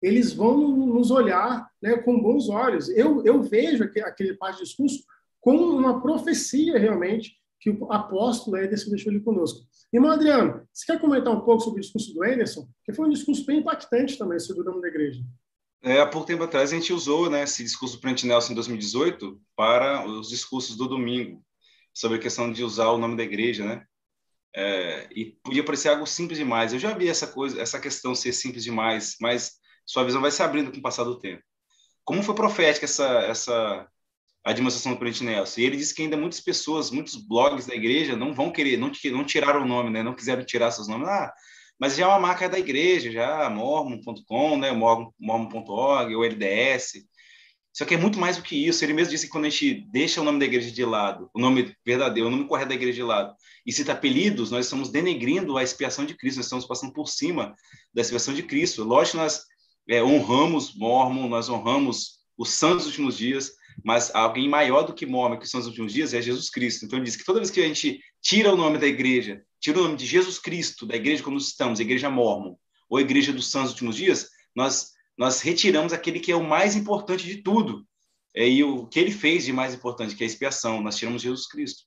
eles vão nos olhar né, com bons olhos. Eu, eu vejo aquele, aquele parte discurso como uma profecia, realmente, que o apóstolo Ederson deixou ali conosco. Irmão Adriano, você quer comentar um pouco sobre o discurso do Ederson? Que foi um discurso bem impactante também sobre o nome da igreja. É, há pouco tempo atrás a gente usou né, esse discurso do Presidente Nelson em 2018 para os discursos do domingo, sobre a questão de usar o nome da igreja, né? É, e podia parecer algo simples demais. Eu já vi essa coisa, essa questão ser simples demais, mas sua visão vai se abrindo com o passar do tempo. Como foi profética essa essa a demonstração do presidente Nelson? E ele disse que ainda muitas pessoas, muitos blogs da igreja não vão querer, não, não tiraram o nome, né? Não quiseram tirar seus nomes. Ah, mas já é uma marca da igreja, já mormon.com, né? mormon.org, o LDS. Só que é muito mais do que isso. Ele mesmo disse que quando a gente deixa o nome da igreja de lado, o nome verdadeiro, o nome correto da igreja de lado, e cita apelidos, nós estamos denegrindo a expiação de Cristo, nós estamos passando por cima da expiação de Cristo. Lógico nós é, honramos Mormon, nós honramos os santos dos últimos dias, mas alguém maior do que Mormon, que os santos dos últimos dias, é Jesus Cristo. Então ele diz que toda vez que a gente tira o nome da igreja, tira o nome de Jesus Cristo da igreja como nós estamos, a igreja Mormon, ou a igreja dos santos últimos dias, nós nós retiramos aquele que é o mais importante de tudo. É, e o que ele fez de mais importante, que é a expiação, nós tiramos Jesus Cristo.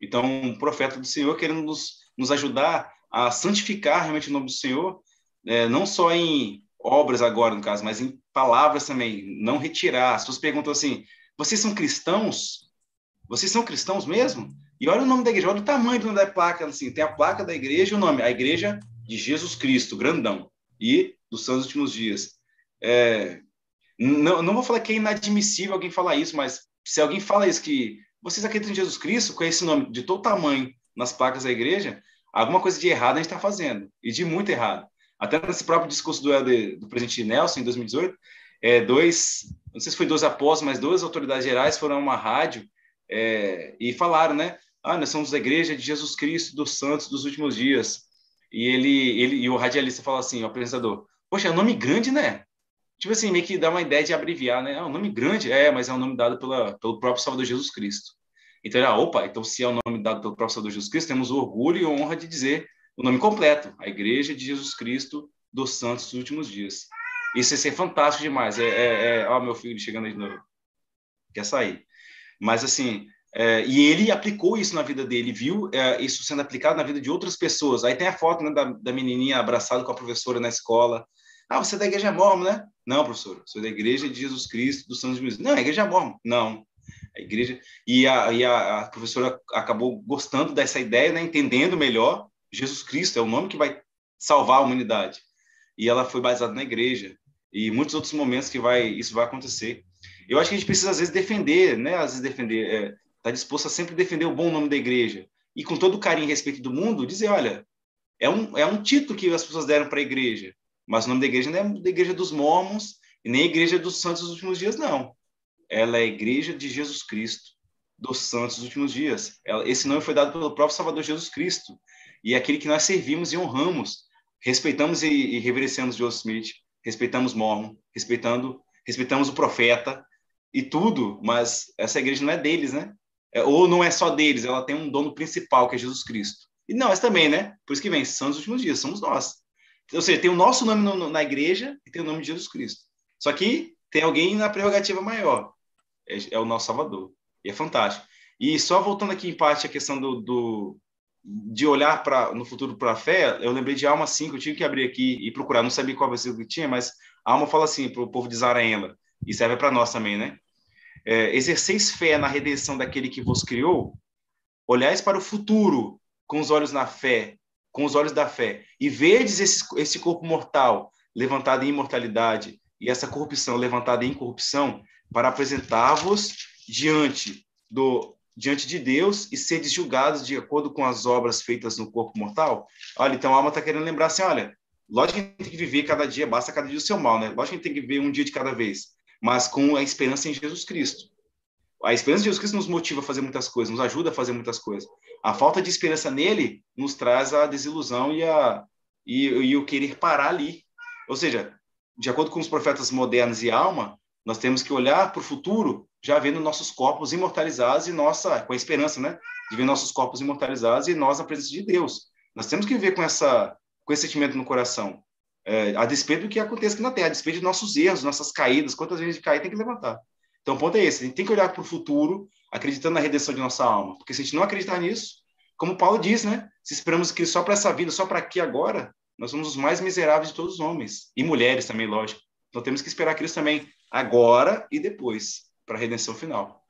Então, um profeta do Senhor querendo nos, nos ajudar a santificar realmente o nome do Senhor, é, não só em obras agora, no caso, mas em palavras também, não retirar. As pessoas perguntam assim, vocês são cristãos? Vocês são cristãos mesmo? E olha o nome da igreja, olha o tamanho do nome da placa, assim, tem a placa da igreja o nome, a igreja de Jesus Cristo, grandão, e dos santos últimos dias. É, não, não vou falar que é inadmissível alguém falar isso, mas se alguém fala isso, que vocês acreditam em Jesus Cristo, com esse nome de todo tamanho nas placas da igreja, alguma coisa de errado a gente está fazendo, e de muito errado. Até nesse próprio discurso do, do presidente Nelson, em 2018, é, dois, não sei se foi dois apóstolos, mas duas autoridades gerais foram a uma rádio é, e falaram, né? Ah, nós somos a igreja de Jesus Cristo dos santos dos últimos dias. E ele, ele e o radialista falou assim, o apresentador, poxa, é um nome grande, né? tipo assim, meio que dá uma ideia de abreviar, né? É um nome grande, é, mas é um nome dado pela, pelo próprio Salvador Jesus Cristo. Então, ah, opa, então se é o um nome dado pelo próprio Salvador Jesus Cristo, temos o orgulho e honra de dizer o nome completo, a Igreja de Jesus Cristo dos Santos dos Últimos Dias. Isso ia ser fantástico demais. É, é, é... Meu filho chegando de novo. Quer sair. Mas, assim, é, e ele aplicou isso na vida dele, viu é, isso sendo aplicado na vida de outras pessoas. Aí tem a foto né, da, da menininha abraçada com a professora na escola. Ah, você é da igreja mormon, né? Não, professor, sou da igreja de Jesus Cristo dos Santos de Não, é igreja mormon. Não. A igreja. E a, e a, a professora acabou gostando dessa ideia, né? entendendo melhor. Jesus Cristo é o nome que vai salvar a humanidade. E ela foi baseada na igreja. E muitos outros momentos que vai isso vai acontecer. Eu acho que a gente precisa, às vezes, defender, né? Às vezes, defender. É, tá disposto a sempre defender o bom nome da igreja. E com todo o carinho e respeito do mundo, dizer: olha, é um, é um título que as pessoas deram para a igreja. Mas o nome da igreja não é da igreja dos mormons e nem a igreja dos santos dos últimos dias, não. Ela é a igreja de Jesus Cristo, dos santos dos últimos dias. Esse nome foi dado pelo próprio Salvador Jesus Cristo. E é aquele que nós servimos e honramos. Respeitamos e, e reverenciamos Joseph Smith, respeitamos Mormon, respeitando, respeitamos o profeta e tudo, mas essa igreja não é deles, né? É, ou não é só deles, ela tem um dono principal, que é Jesus Cristo. E mas também, né? Por isso que vem, são os últimos dias, somos nós. Ou seja, tem o nosso nome no, no, na igreja e tem o nome de Jesus Cristo. Só que tem alguém na prerrogativa maior. É, é o nosso Salvador. E é fantástico. E só voltando aqui em parte a questão do, do de olhar para no futuro para a fé, eu lembrei de Alma 5, eu tive que abrir aqui e procurar, não sabia qual versículo que tinha, mas a Alma fala assim para o povo de Zaraema, e serve para nós também, né? É, exerceis fé na redenção daquele que vos criou, olhais para o futuro com os olhos na fé, com os olhos da fé, e vedes esse, esse corpo mortal levantado em imortalidade e essa corrupção levantada em corrupção, para apresentar-vos diante do diante de Deus e seres julgados de acordo com as obras feitas no corpo mortal. Olha, então a alma está querendo lembrar assim, olha, lógico que a gente tem que viver cada dia, basta cada dia o seu mal, né? Lógico que a gente tem que viver um dia de cada vez, mas com a esperança em Jesus Cristo. A esperança em Jesus Cristo nos motiva a fazer muitas coisas, nos ajuda a fazer muitas coisas. A falta de esperança nele nos traz a desilusão e, a, e, e o querer parar ali. Ou seja, de acordo com os profetas modernos e alma, nós temos que olhar para o futuro já vendo nossos corpos imortalizados e nossa, com a esperança, né? De ver nossos corpos imortalizados e nós na presença de Deus. Nós temos que viver com essa, com esse sentimento no coração. É, a despeito do que acontece aqui na Terra, a despeito de nossos erros, nossas caídas, quantas vezes de cair tem que levantar. Então, o ponto é esse: a gente tem que olhar para o futuro, acreditando na redenção de nossa alma. Porque se a gente não acreditar nisso, como Paulo diz, né? Se esperamos que só para essa vida, só para aqui agora, nós somos os mais miseráveis de todos os homens. E mulheres também, lógico. Então, temos que esperar Cristo também agora e depois, para a redenção final.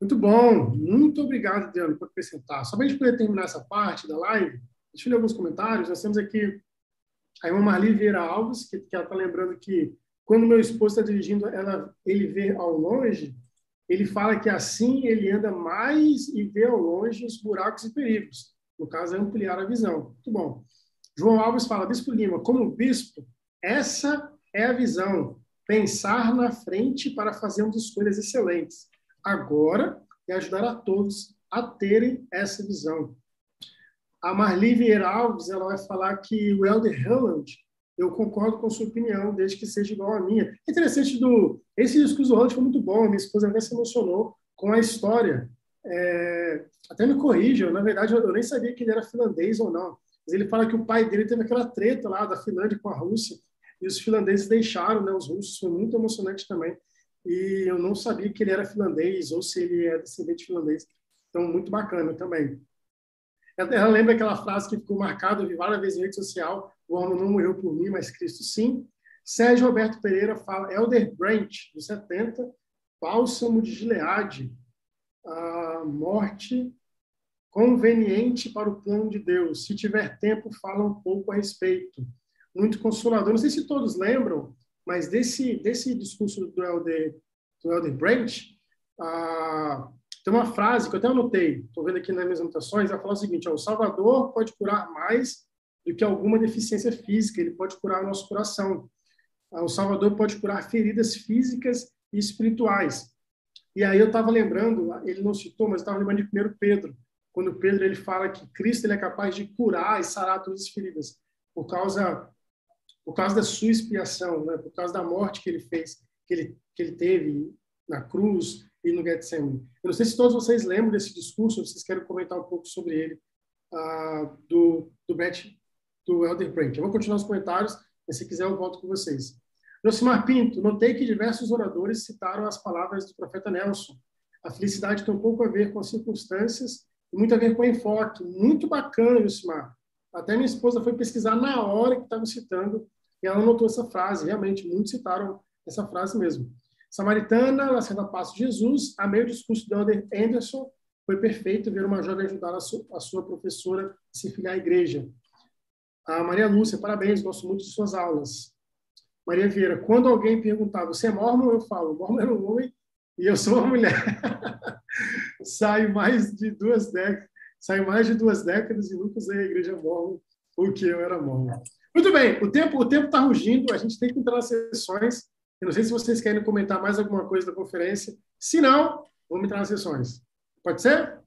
Muito bom. Muito obrigado, Diana, por acrescentar. Só para a gente poder terminar essa parte da live, deixa eu ler alguns comentários. Nós temos aqui a irmã Marli Vieira Alves, que, que ela está lembrando que quando meu esposo está dirigindo, ela, ele vê ao longe, ele fala que assim ele anda mais e vê ao longe os buracos e perigos. No caso, é ampliar a visão. Muito bom. João Alves fala, Bispo Lima, como bispo, essa é a visão. Pensar na frente para fazermos escolhas excelentes. Agora é ajudar a todos a terem essa visão. A Marli Vieira Alves ela vai falar que o Elder Holland, eu concordo com sua opinião, desde que seja igual à minha. É interessante do esse discurso do Holland foi muito bom. Minha esposa até se emocionou com a história. É, até me corrija, na verdade eu nem sabia que ele era finlandês ou não. Mas ele fala que o pai dele teve aquela treta lá da Finlândia com a Rússia e os finlandeses deixaram, né, os russos. Foi muito emocionante também. E eu não sabia que ele era finlandês ou se ele é descendente finlandês. Então, muito bacana também. Ela lembra aquela frase que ficou marcada, eu vi várias vezes em rede social, o homem não morreu por mim, mas Cristo sim. Sérgio Roberto Pereira fala, Elder Branch, dos 70, Bálsamo de Gileade, a morte conveniente para o plano de Deus. Se tiver tempo, fala um pouco a respeito. Muito consolador. Não sei se todos lembram, mas desse, desse discurso do Elder, do Elder Branch, ah, tem uma frase que eu até anotei, estou vendo aqui nas minhas anotações, ela fala o seguinte, ó, o Salvador pode curar mais do que alguma deficiência física, ele pode curar o nosso coração. Ah, o Salvador pode curar feridas físicas e espirituais. E aí eu estava lembrando, ele não citou, mas estava lembrando de 1 Pedro, quando Pedro ele fala que Cristo ele é capaz de curar e sarar todas as feridas, por causa por causa da sua expiação, né? por causa da morte que ele fez, que ele, que ele teve na cruz, e no Getsemane. Eu não sei se todos vocês lembram desse discurso, vocês querem comentar um pouco sobre ele, uh, do, do Brett, do Elder Brink. Eu vou continuar os comentários, mas se quiser eu volto com vocês. Josimar Pinto, notei que diversos oradores citaram as palavras do profeta Nelson. A felicidade tem um pouco a ver com as circunstâncias e muito a ver com o enfoque. Muito bacana, Josimar. Até minha esposa foi pesquisar na hora que estava citando e ela notou essa frase. Realmente, muitos citaram essa frase mesmo. Samaritana, nascendo a passo de Jesus, a meio discurso de Anderson, foi perfeito ver uma jovem ajudar a, su a sua professora a se filiar à igreja. A Maria Lúcia, parabéns, gosto muito de suas aulas. Maria Vieira, quando alguém perguntar, você é mormon? Eu falo, mormon era um homem e eu sou uma mulher. Saio mais de duas décadas, saio mais de duas décadas e nunca usei a igreja mormon, porque eu era mormon. Muito bem, o tempo o tempo está rugindo, a gente tem que entrar nas sessões. Eu não sei se vocês querem comentar mais alguma coisa da conferência. Se não, vamos entrar nas sessões. Pode ser?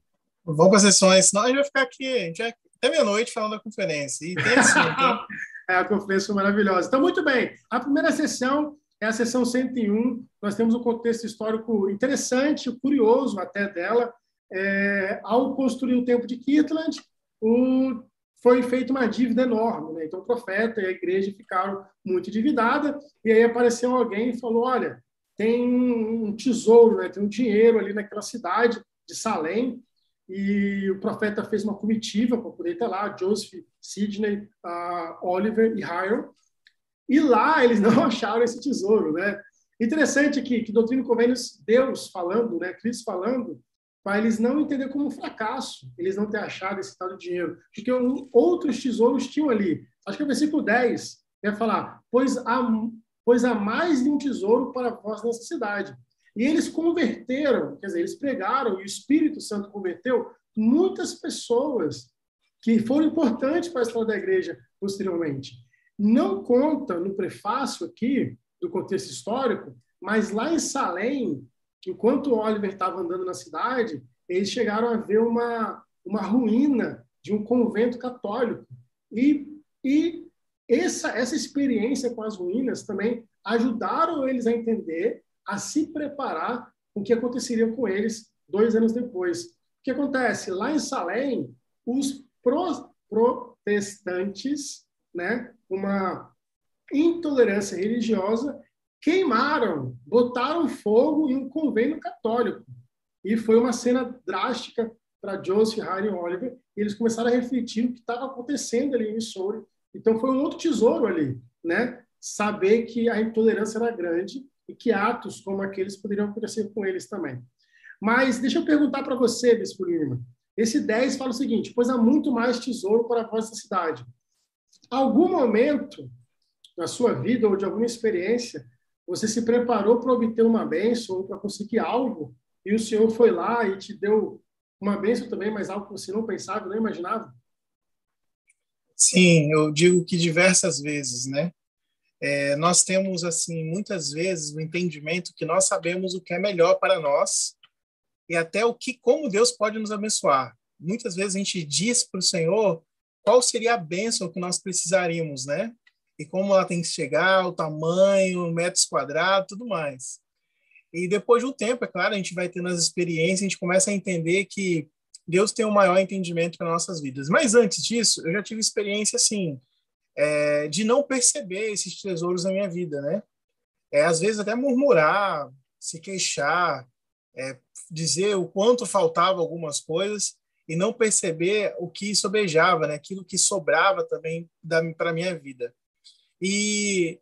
Vamos para as sessões, senão a gente vai ficar aqui a gente vai até meia-noite falando da conferência. E tem assim, é, a conferência foi maravilhosa. Então, muito bem. A primeira sessão é a sessão 101. Nós temos um contexto histórico interessante, curioso até dela. É, ao construir o templo de Kirtland, o foi feita uma dívida enorme. Né? Então, o profeta e a igreja ficaram muito endividadas, e aí apareceu alguém e falou: olha, tem um tesouro, né? tem um dinheiro ali naquela cidade de Salem, e o profeta fez uma comitiva para poder ter lá, Joseph, Sidney, uh, Oliver e Hiram, e lá eles não acharam esse tesouro. Né? Interessante que, que Doutrina e Convênios, Deus falando, né? Cristo falando, para eles não entender como um fracasso, eles não ter achado esse tal de dinheiro. Porque outros tesouros tinham ali. Acho que é o versículo 10 vai falar, pois há, pois há mais de um tesouro para vós nessa cidade. E eles converteram, quer dizer, eles pregaram, e o Espírito Santo converteu muitas pessoas que foram importantes para a história da igreja posteriormente. Não conta no prefácio aqui, do contexto histórico, mas lá em Salém, enquanto o Oliver estava andando na cidade, eles chegaram a ver uma, uma ruína de um convento católico. E, e essa, essa experiência com as ruínas também ajudaram eles a entender, a se preparar o que aconteceria com eles dois anos depois. O que acontece? Lá em Salem, os pro, protestantes, né, uma intolerância religiosa, queimaram, botaram fogo em um convênio católico. E foi uma cena drástica para Joseph, Harry e Oliver, e eles começaram a refletir o que estava acontecendo ali em Missouri. Então foi um outro tesouro ali, né? Saber que a intolerância era grande e que atos como aqueles poderiam acontecer com eles também. Mas deixa eu perguntar para você, Bispo Lima. Esse 10 fala o seguinte: pois há muito mais tesouro para a vossa cidade. Algum momento na sua vida ou de alguma experiência, você se preparou para obter uma bênção ou para conseguir algo e o Senhor foi lá e te deu uma bênção também, mas algo que você não pensava, não imaginava? Sim, eu digo que diversas vezes, né? É, nós temos, assim, muitas vezes o entendimento que nós sabemos o que é melhor para nós e até o que, como Deus pode nos abençoar. Muitas vezes a gente diz para o Senhor qual seria a bênção que nós precisaríamos, né? E como ela tem que chegar, o tamanho, metros quadrados, tudo mais. E depois de um tempo, é claro, a gente vai tendo as experiências, a gente começa a entender que Deus tem um maior entendimento para nossas vidas. Mas antes disso, eu já tive experiência assim é, de não perceber esses tesouros na minha vida, né? É, às vezes até murmurar, se queixar, é, dizer o quanto faltava algumas coisas e não perceber o que sobejava, né? Aquilo que sobrava também para minha vida. E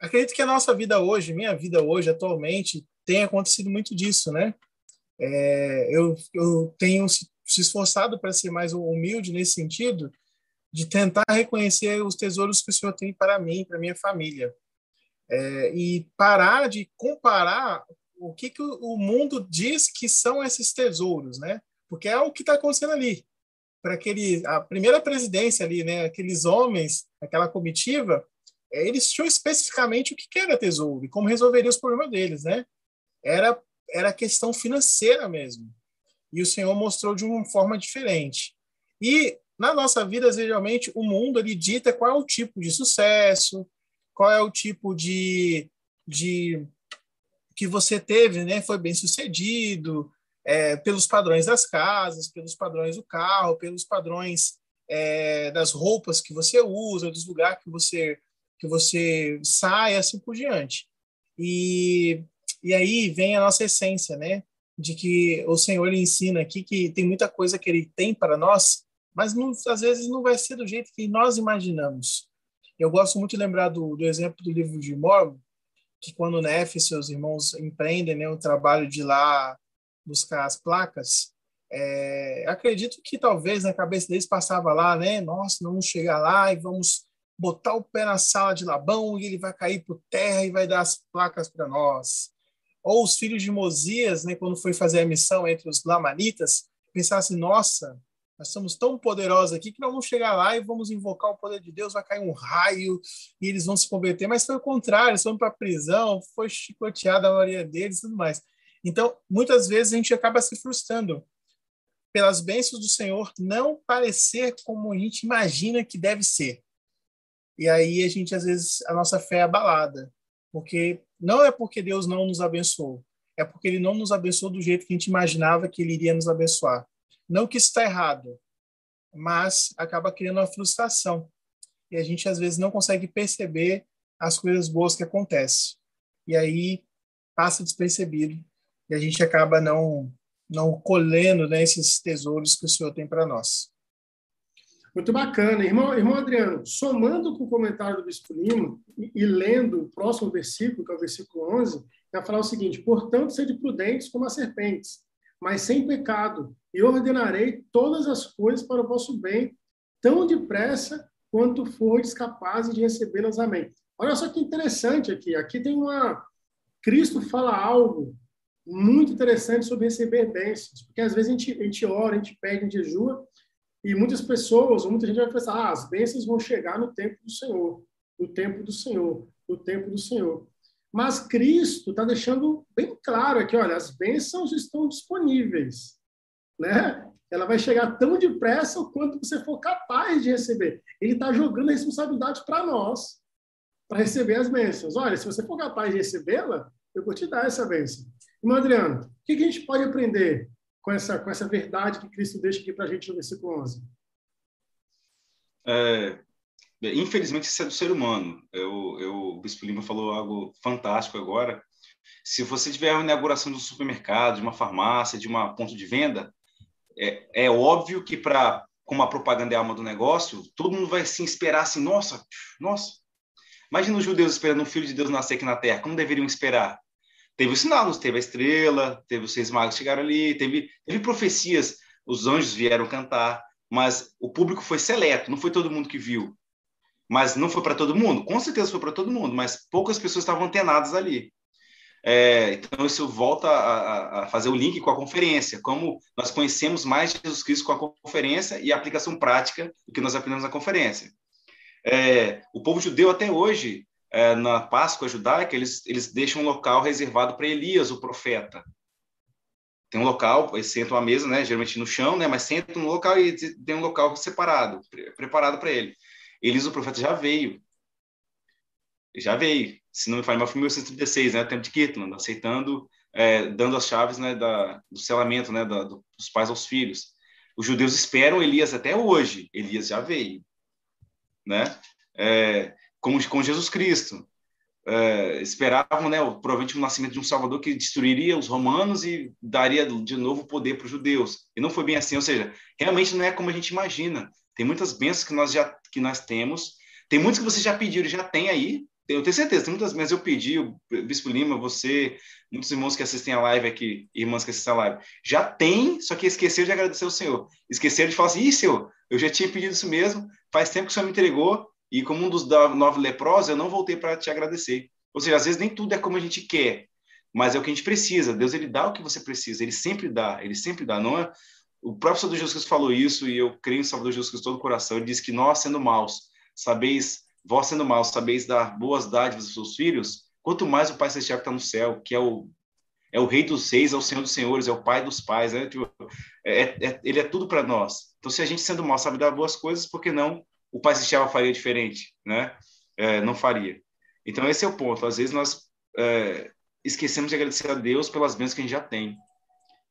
acredito que a nossa vida hoje, minha vida hoje, atualmente, tem acontecido muito disso, né? É, eu, eu tenho se, esforçado para ser mais humilde nesse sentido, de tentar reconhecer os tesouros que o Senhor tem para mim, para minha família. É, e parar de comparar o que, que o mundo diz que são esses tesouros, né? Porque é o que está acontecendo ali. Para aquele a primeira presidência ali, né? Aqueles homens, aquela comitiva, é, eles tinham especificamente o que era tesouro e como resolveria os problemas deles, né? Era era questão financeira mesmo. E o Senhor mostrou de uma forma diferente. E na nossa vida, geralmente, o mundo ele dita qual é o tipo de sucesso, qual é o tipo de, de que você teve, né? Foi bem sucedido, é, pelos padrões das casas, pelos padrões do carro, pelos padrões é, das roupas que você usa, dos lugares que você que você sai, assim por diante. E, e aí vem a nossa essência, né? De que o Senhor ele ensina aqui que tem muita coisa que Ele tem para nós, mas não, às vezes não vai ser do jeito que nós imaginamos. Eu gosto muito de lembrar do, do exemplo do livro de Mormon, que quando Nef e seus irmãos empreendem né, o trabalho de lá buscar as placas, é, acredito que talvez na cabeça deles passava lá, né? Nossa, vamos chegar lá e vamos botar o pé na sala de Labão e ele vai cair por terra e vai dar as placas para nós. Ou os filhos de Mosias, né, quando foi fazer a missão entre os lamanitas, pensassem, nossa, nós somos tão poderosos aqui que nós vamos chegar lá e vamos invocar o poder de Deus, vai cair um raio e eles vão se converter. Mas foi o contrário, eles foram para a prisão, foi chicoteada a maioria deles e tudo mais. Então, muitas vezes a gente acaba se frustrando pelas bênçãos do Senhor não parecer como a gente imagina que deve ser. E aí a gente, às vezes, a nossa fé é abalada. Porque não é porque Deus não nos abençoou, é porque Ele não nos abençoou do jeito que a gente imaginava que Ele iria nos abençoar. Não que está errado, mas acaba criando uma frustração. E a gente, às vezes, não consegue perceber as coisas boas que acontecem. E aí passa despercebido. E a gente acaba não, não colhendo né, esses tesouros que o Senhor tem para nós. Muito bacana. Irmão, irmão Adriano, somando com o comentário do Bispo Lima e, e lendo o próximo versículo, que é o versículo 11, vai falar o seguinte: Portanto, sede prudentes como as serpentes, mas sem pecado, e ordenarei todas as coisas para o vosso bem, tão depressa quanto fordes capazes de recebê-las. Amém. Olha só que interessante aqui. Aqui tem uma. Cristo fala algo muito interessante sobre receber bênçãos, porque às vezes a gente, a gente ora, a gente pede, a gente jejua, e muitas pessoas, muita gente vai pensar, ah, as bênçãos vão chegar no tempo do Senhor, no tempo do Senhor, no tempo do Senhor. Mas Cristo está deixando bem claro aqui, olha, as bênçãos estão disponíveis, né? Ela vai chegar tão depressa quanto você for capaz de receber. Ele está jogando a responsabilidade para nós, para receber as bênçãos. Olha, se você for capaz de recebê-la, eu vou te dar essa bênção. Irmão Adriano, o que a gente pode aprender com essa, com essa verdade que Cristo deixa aqui para a gente no versículo 11? é, infelizmente, isso é do ser humano. Eu, eu, o Bispo Lima falou algo fantástico agora. Se você tiver uma inauguração de um supermercado, de uma farmácia, de uma ponto de venda, é, é óbvio que para como a propaganda é a alma do negócio, todo mundo vai se esperar assim, nossa, nossa. Imagina os judeus esperando um filho de Deus nascer aqui na Terra, como deveriam esperar? Teve o sinal, teve a estrela, teve os seis magos chegaram ali, teve, teve profecias, os anjos vieram cantar, mas o público foi seleto, não foi todo mundo que viu. Mas não foi para todo mundo? Com certeza foi para todo mundo, mas poucas pessoas estavam antenadas ali. É, então, isso volta a, a, fazer o link com a conferência, como nós conhecemos mais Jesus Cristo com a conferência e a aplicação prática do que nós aprendemos na conferência. É, o povo judeu, até hoje, é, na Páscoa judaica, eles, eles deixam um local reservado para Elias, o profeta. Tem um local, eles sentam à mesa, né, geralmente no chão, né, mas sentam no local e tem um local separado, preparado para ele. Elias, o profeta, já veio. Já veio se não me falha, mas foi em 1936, né, tempo de Kirtland, aceitando, é, dando as chaves né, da, do selamento né, da, dos pais aos filhos. Os judeus esperam Elias até hoje. Elias já veio, né? É, com, com Jesus Cristo. É, esperavam, né, provavelmente o nascimento de um Salvador que destruiria os romanos e daria de novo poder para os judeus. E não foi bem assim, ou seja, realmente não é como a gente imagina. Tem muitas bênçãos que nós já que nós temos, tem muitos que você já pediu e já tem aí, eu tenho certeza, tem muitas vezes eu pedi, o Bispo Lima, você, muitos irmãos que assistem a live aqui, irmãs que assistem a live, já tem, só que esqueceram de agradecer ao Senhor. Esqueceram de falar assim, ih, Senhor, eu já tinha pedido isso mesmo, faz tempo que o Senhor me entregou, e como um dos nove leprosos, eu não voltei para te agradecer. Ou seja, às vezes nem tudo é como a gente quer, mas é o que a gente precisa. Deus, ele dá o que você precisa, ele sempre dá, ele sempre dá. Não é... O próprio Salvador Jesus Cristo falou isso, e eu creio em Salvador Jesus Cristo todo o coração. Ele disse que nós, sendo maus, sabeis Vós sendo mal, sabeis dar boas dádivas aos seus filhos, quanto mais o Pai Celestial que está no céu, que é o, é o Rei dos Reis, é o Senhor dos Senhores, é o Pai dos Pais, é, tipo, é, é ele é tudo para nós. Então, se a gente sendo mal sabe dar boas coisas, por que não o Pai Celestial faria diferente? Né? É, não faria. Então, esse é o ponto. Às vezes nós é, esquecemos de agradecer a Deus pelas bênçãos que a gente já tem.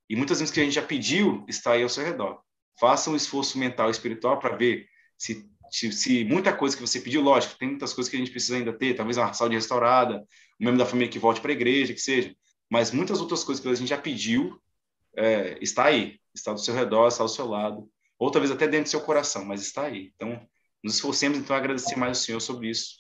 E muitas vezes que a gente já pediu está aí ao seu redor. Faça um esforço mental e espiritual para ver se se, se, muita coisa que você pediu, lógico, tem muitas coisas que a gente precisa ainda ter, talvez uma saúde restaurada, um membro da família que volte para a igreja, que seja, mas muitas outras coisas que a gente já pediu, é, está aí, está do seu redor, está do seu lado, ou talvez até dentro do seu coração, mas está aí. Então, nos esforcemos então a agradecer mais ao Senhor sobre isso,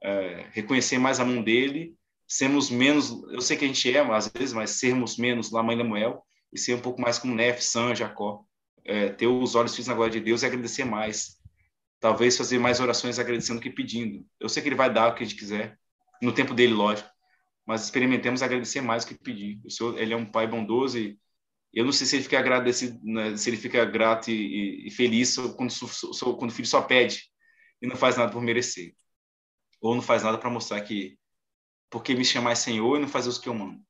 é, reconhecer mais a mão dele, sermos menos, eu sei que a gente é às vezes, mas sermos menos lá mãe Lemuel e ser um pouco mais como Nef, San, Jacó, é, ter os olhos fixos na glória de Deus e agradecer mais talvez fazer mais orações agradecendo que pedindo. Eu sei que ele vai dar o que a gente quiser, no tempo dele, lógico, mas experimentemos agradecer mais do que pedir. O Senhor, ele é um pai bondoso e eu não sei se ele fica agradecido, né, se ele fica grato e, e feliz quando, quando o filho só pede e não faz nada por merecer. Ou não faz nada para mostrar que porque me chamar Senhor e não fazer os que eu mando.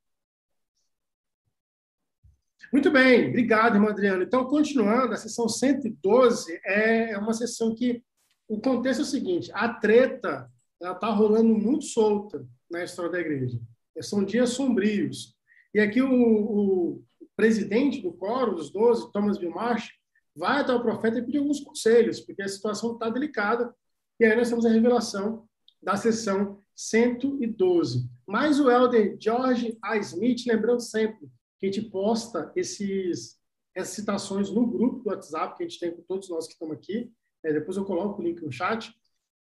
Muito bem, obrigado, irmão Adriano. Então, continuando, a sessão 112 é uma sessão que o contexto é o seguinte: a treta está rolando muito solta na história da igreja. São dias sombrios. E aqui o, o presidente do coro dos 12, Thomas Vilmarch, vai até o profeta e pedir alguns conselhos, porque a situação está delicada. E aí nós temos a revelação da sessão 112. Mas o elder George A. Smith, lembrando sempre, que a gente posta esses, essas citações no grupo do WhatsApp que a gente tem com todos nós que estamos aqui. É, depois eu coloco o link no chat.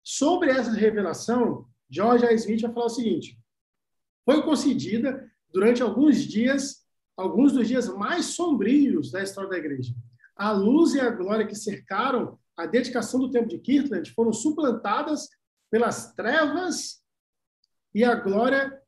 Sobre essa revelação, George A. Smith vai falar o seguinte: foi concedida durante alguns dias, alguns dos dias mais sombrios da história da igreja. A luz e a glória que cercaram a dedicação do templo de Kirtland foram suplantadas pelas trevas e a glória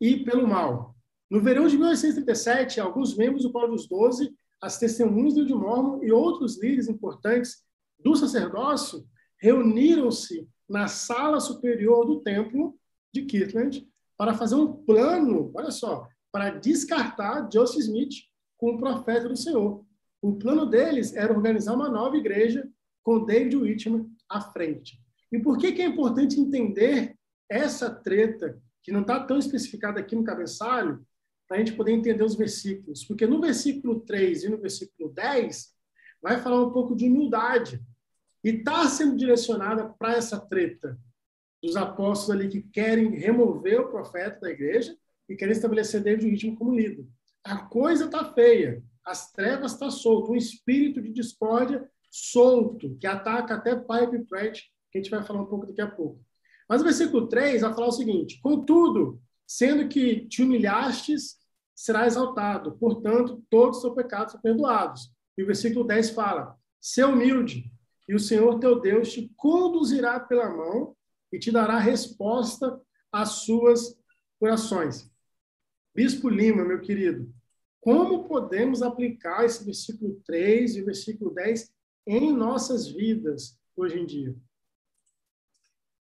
e pelo mal. No verão de 1937, alguns membros do Coro dos Doze, as testemunhas do Mormon e outros líderes importantes do sacerdócio reuniram-se na sala superior do templo de Kirtland para fazer um plano, olha só, para descartar Joseph Smith como profeta do Senhor. O plano deles era organizar uma nova igreja com David Whitman à frente. E por que, que é importante entender essa treta, que não está tão especificada aqui no cabeçalho, para a gente poder entender os versículos. Porque no versículo 3 e no versículo 10, vai falar um pouco de humildade. e está sendo direcionada para essa treta dos apóstolos ali que querem remover o profeta da igreja e querem estabelecer David o ritmo como líder. A coisa está feia, as trevas estão tá soltas, um espírito de discórdia solto, que ataca até Pipe Pratt, que a gente vai falar um pouco daqui a pouco. Mas o versículo 3 vai falar o seguinte: Contudo, sendo que te humilhastes, será exaltado, portanto, todos os seus pecados são perdoados. E o versículo 10 fala: Ser humilde, e o Senhor teu Deus te conduzirá pela mão e te dará resposta às suas orações. Bispo Lima, meu querido, como podemos aplicar esse versículo 3 e o versículo 10 em nossas vidas hoje em dia?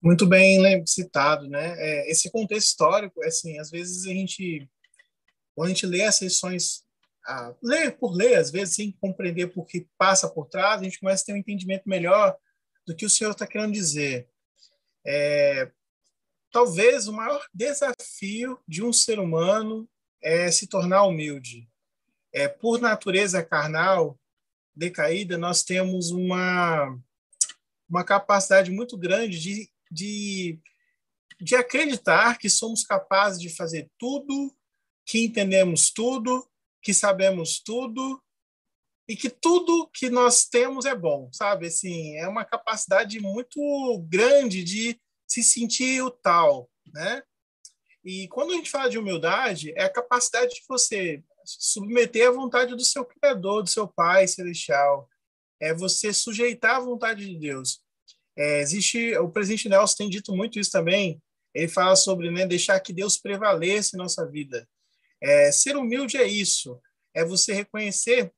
Muito bem citado, né? É, esse contexto histórico, assim, às vezes a gente, quando a gente lê as sessões, ah, ler por ler, às vezes sem compreender por que passa por trás, a gente começa a ter um entendimento melhor do que o Senhor está querendo dizer. É, talvez o maior desafio de um ser humano é se tornar humilde. É, por natureza carnal decaída, nós temos uma, uma capacidade muito grande de, de, de acreditar que somos capazes de fazer tudo, que entendemos tudo, que sabemos tudo e que tudo que nós temos é bom, sabe? Assim, é uma capacidade muito grande de se sentir o tal, né? E quando a gente fala de humildade, é a capacidade de você submeter à vontade do seu Criador, do seu Pai celestial. É você sujeitar à vontade de Deus. É, existe o presidente Nelson tem dito muito isso também. Ele fala sobre né, deixar que Deus prevaleça em nossa vida. É, ser humilde é isso. É você reconhecer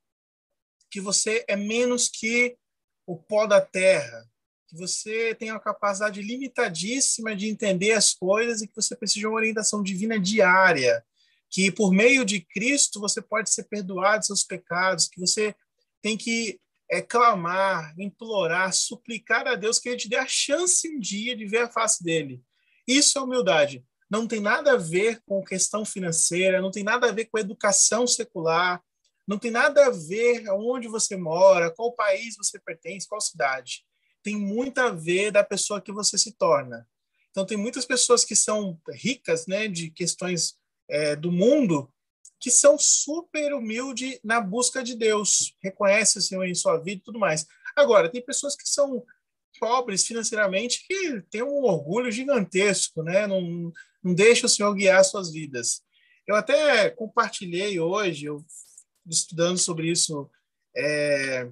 que você é menos que o pó da terra, que você tem uma capacidade limitadíssima de entender as coisas e que você precisa de uma orientação divina diária, que por meio de Cristo você pode ser perdoado seus pecados, que você tem que é, clamar, implorar, suplicar a Deus que Ele te dê a chance um dia de ver a face dele. Isso é humildade. Não tem nada a ver com questão financeira, não tem nada a ver com educação secular, não tem nada a ver onde você mora, qual país você pertence, qual cidade. Tem muito a ver da pessoa que você se torna. Então, tem muitas pessoas que são ricas né, de questões é, do mundo que são super humildes na busca de Deus, reconhece o Senhor em sua vida e tudo mais. Agora, tem pessoas que são pobres financeiramente que têm um orgulho gigantesco, né? não, não deixa o Senhor guiar suas vidas. Eu até compartilhei hoje, eu estudando sobre isso é,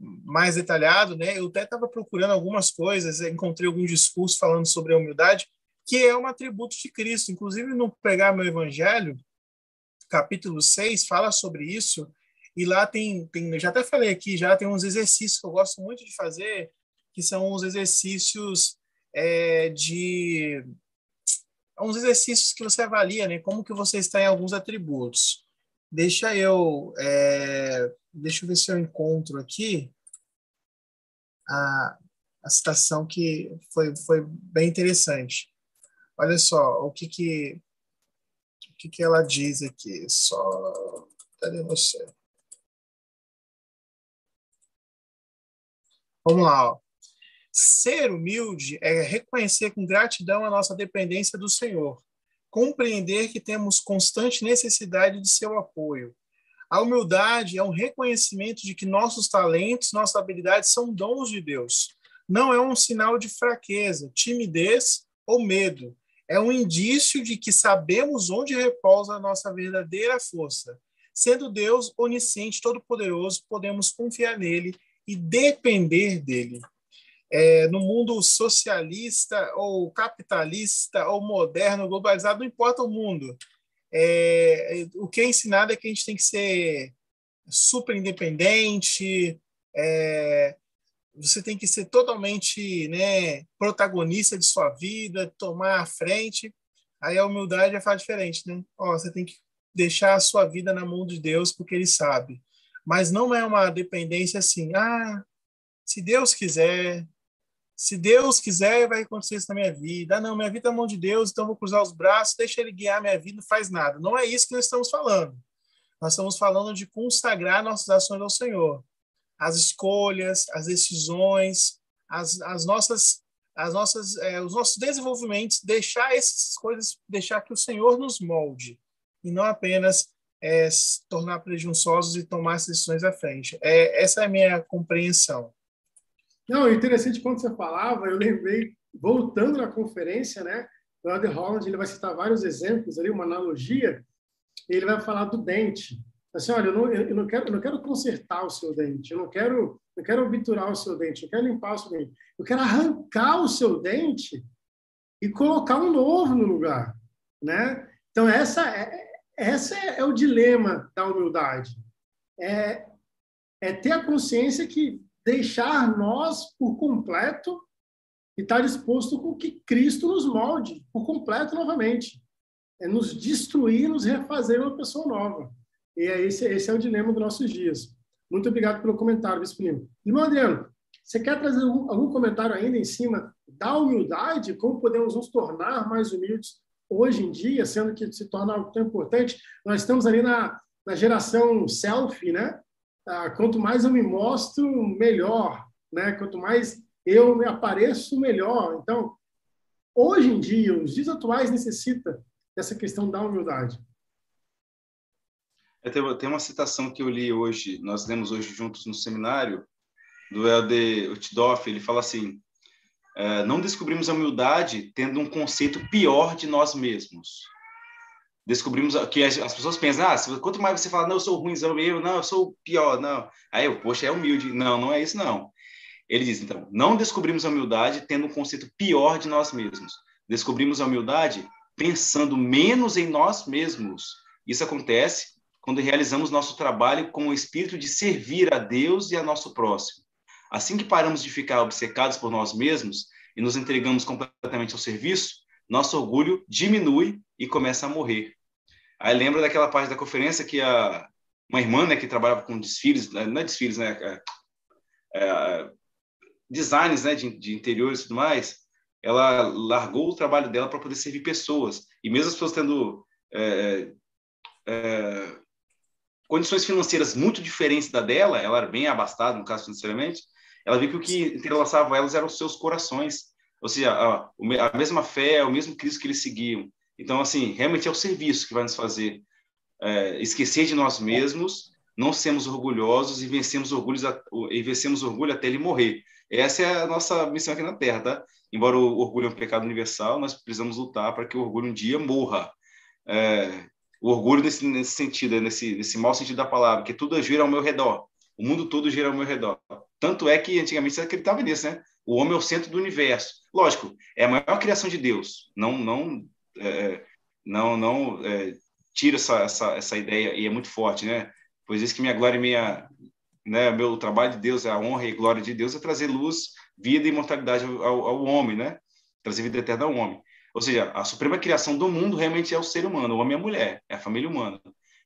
mais detalhado, né? Eu até estava procurando algumas coisas, encontrei algum discurso falando sobre a humildade, que é um atributo de Cristo. Inclusive, no Pregar Meu Evangelho, capítulo 6, fala sobre isso, e lá tem, tem, já até falei aqui, já tem uns exercícios que eu gosto muito de fazer, que são os exercícios é, de uns exercícios que você avalia, né? Como que você está em alguns atributos. Deixa eu, é, deixa eu ver se eu encontro aqui a, a citação que foi, foi bem interessante. Olha só o que que, o que, que ela diz aqui. Só, cadê você? Vamos lá. Ó. Ser humilde é reconhecer com gratidão a nossa dependência do Senhor compreender que temos constante necessidade de seu apoio. A humildade é um reconhecimento de que nossos talentos, nossas habilidades são dons de Deus. Não é um sinal de fraqueza, timidez ou medo. É um indício de que sabemos onde repousa a nossa verdadeira força. Sendo Deus onisciente, todo-poderoso, podemos confiar nele e depender dele é, no mundo socialista ou capitalista ou moderno, globalizado, não importa o mundo. É, o que é ensinado é que a gente tem que ser super independente, é, você tem que ser totalmente né, protagonista de sua vida, tomar a frente. Aí a humildade já faz diferente, né? Ó, você tem que deixar a sua vida na mão de Deus porque Ele sabe. Mas não é uma dependência assim, ah, se Deus quiser, se Deus quiser, vai acontecer isso na minha vida. Ah, não, minha vida é na mão de Deus, então vou cruzar os braços, deixa Ele guiar minha vida, não faz nada. Não é isso que nós estamos falando. Nós estamos falando de consagrar nossas ações ao Senhor. as escolhas, as decisões, as, as nossas, as nossas, é, os nossos desenvolvimentos, deixar essas coisas, deixar que o Senhor nos molde e não apenas é, se tornar presunçosos e tomar as decisões à frente. É, essa é a minha compreensão. Não, interessante quando você falava, eu lembrei, voltando na conferência, né? O Elder Holland ele vai citar vários exemplos ali, uma analogia, e ele vai falar do dente. Assim, olha, eu não, eu não, quero, eu não quero consertar o seu dente, eu não quero, eu quero obturar o seu dente, eu quero limpar o seu dente, eu quero arrancar o seu dente e colocar um novo no lugar, né? Então essa é, essa é, é o dilema da humildade, é, é ter a consciência que deixar nós por completo e estar disposto com que Cristo nos molde por completo novamente, é nos destruir, nos refazer uma pessoa nova. E é esse, esse é o dilema dos nossos dias. Muito obrigado pelo comentário, Lima. Irmão Adriano, você quer trazer algum, algum, comentário ainda em cima da humildade? Como podemos nos tornar mais humildes hoje em dia, sendo que se torna algo tão importante? Nós estamos ali na, na geração selfie, né? Ah, quanto mais eu me mostro, melhor. Né? Quanto mais eu me apareço, melhor. Então, hoje em dia, os dias atuais necessita dessa questão da humildade. Tem uma citação que eu li hoje, nós lemos hoje juntos no seminário, do Helder Utdoff, ele fala assim, é, não descobrimos a humildade tendo um conceito pior de nós mesmos. Descobrimos que as, pessoas pensam, ah, quanto mais você fala, não, eu sou ruimzão, eu, não, eu sou pior, não. Aí eu, poxa, é humilde. Não, não é isso, não. Ele diz, então, não descobrimos a humildade tendo um conceito pior de nós mesmos. Descobrimos a humildade pensando menos em nós mesmos. Isso acontece quando realizamos nosso trabalho com o espírito de servir a Deus e a nosso próximo. Assim que paramos de ficar obcecados por nós mesmos e nos entregamos completamente ao serviço, nosso orgulho diminui e começa a morrer. Aí lembra daquela parte da conferência que a uma irmã né, que trabalhava com desfiles, né, não é desfiles, né, é, é, designs né, de, de interiores e tudo mais, ela largou o trabalho dela para poder servir pessoas. E mesmo as pessoas tendo é, é, condições financeiras muito diferentes da dela, ela era bem abastada, no caso, financeiramente, ela viu que o que entrelaçava elas eram os seus corações, ou seja, a, a mesma fé, o mesmo Cristo que eles seguiam. Então, assim, realmente é o serviço que vai nos fazer é, esquecer de nós mesmos, não sermos orgulhosos e vencemos orgulho, e vencemos orgulho até ele morrer. Essa é a nossa missão aqui na Terra, tá? Embora o orgulho é um pecado universal, nós precisamos lutar para que o orgulho um dia morra. É, o orgulho nesse, nesse sentido, nesse, nesse mau sentido da palavra, que tudo gira ao meu redor, o mundo todo gira ao meu redor. Tanto é que antigamente você acreditava nisso, né? O homem é o centro do universo. Lógico, é a maior criação de Deus. Não, não, é, não, não é, tira essa, essa, essa ideia e é muito forte, né? Pois isso que minha glória e minha, né, meu trabalho de Deus, a honra e glória de Deus é trazer luz, vida e imortalidade ao, ao homem, né? Trazer vida eterna ao homem. Ou seja, a suprema criação do mundo realmente é o ser humano, o homem e a mulher, é a família humana.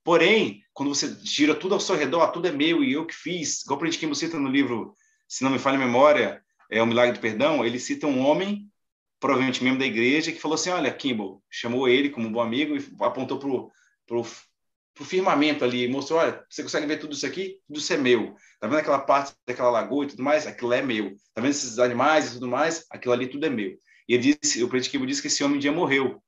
Porém, quando você tira tudo ao seu redor, tudo é meu e eu que fiz, igual o Kim cita no livro, se não me falha a memória, é o Milagre do Perdão, ele cita um homem, provavelmente membro da igreja, que falou assim, olha, Kimball, chamou ele como um bom amigo e apontou para o firmamento ali, mostrou, olha, você consegue ver tudo isso aqui? Tudo isso é meu. Tá vendo aquela parte daquela lagoa e tudo mais? Aquilo é meu. Tá vendo esses animais e tudo mais? Aquilo ali tudo é meu. E ele disse, o presidente Kibo disse que esse homem um dia morreu.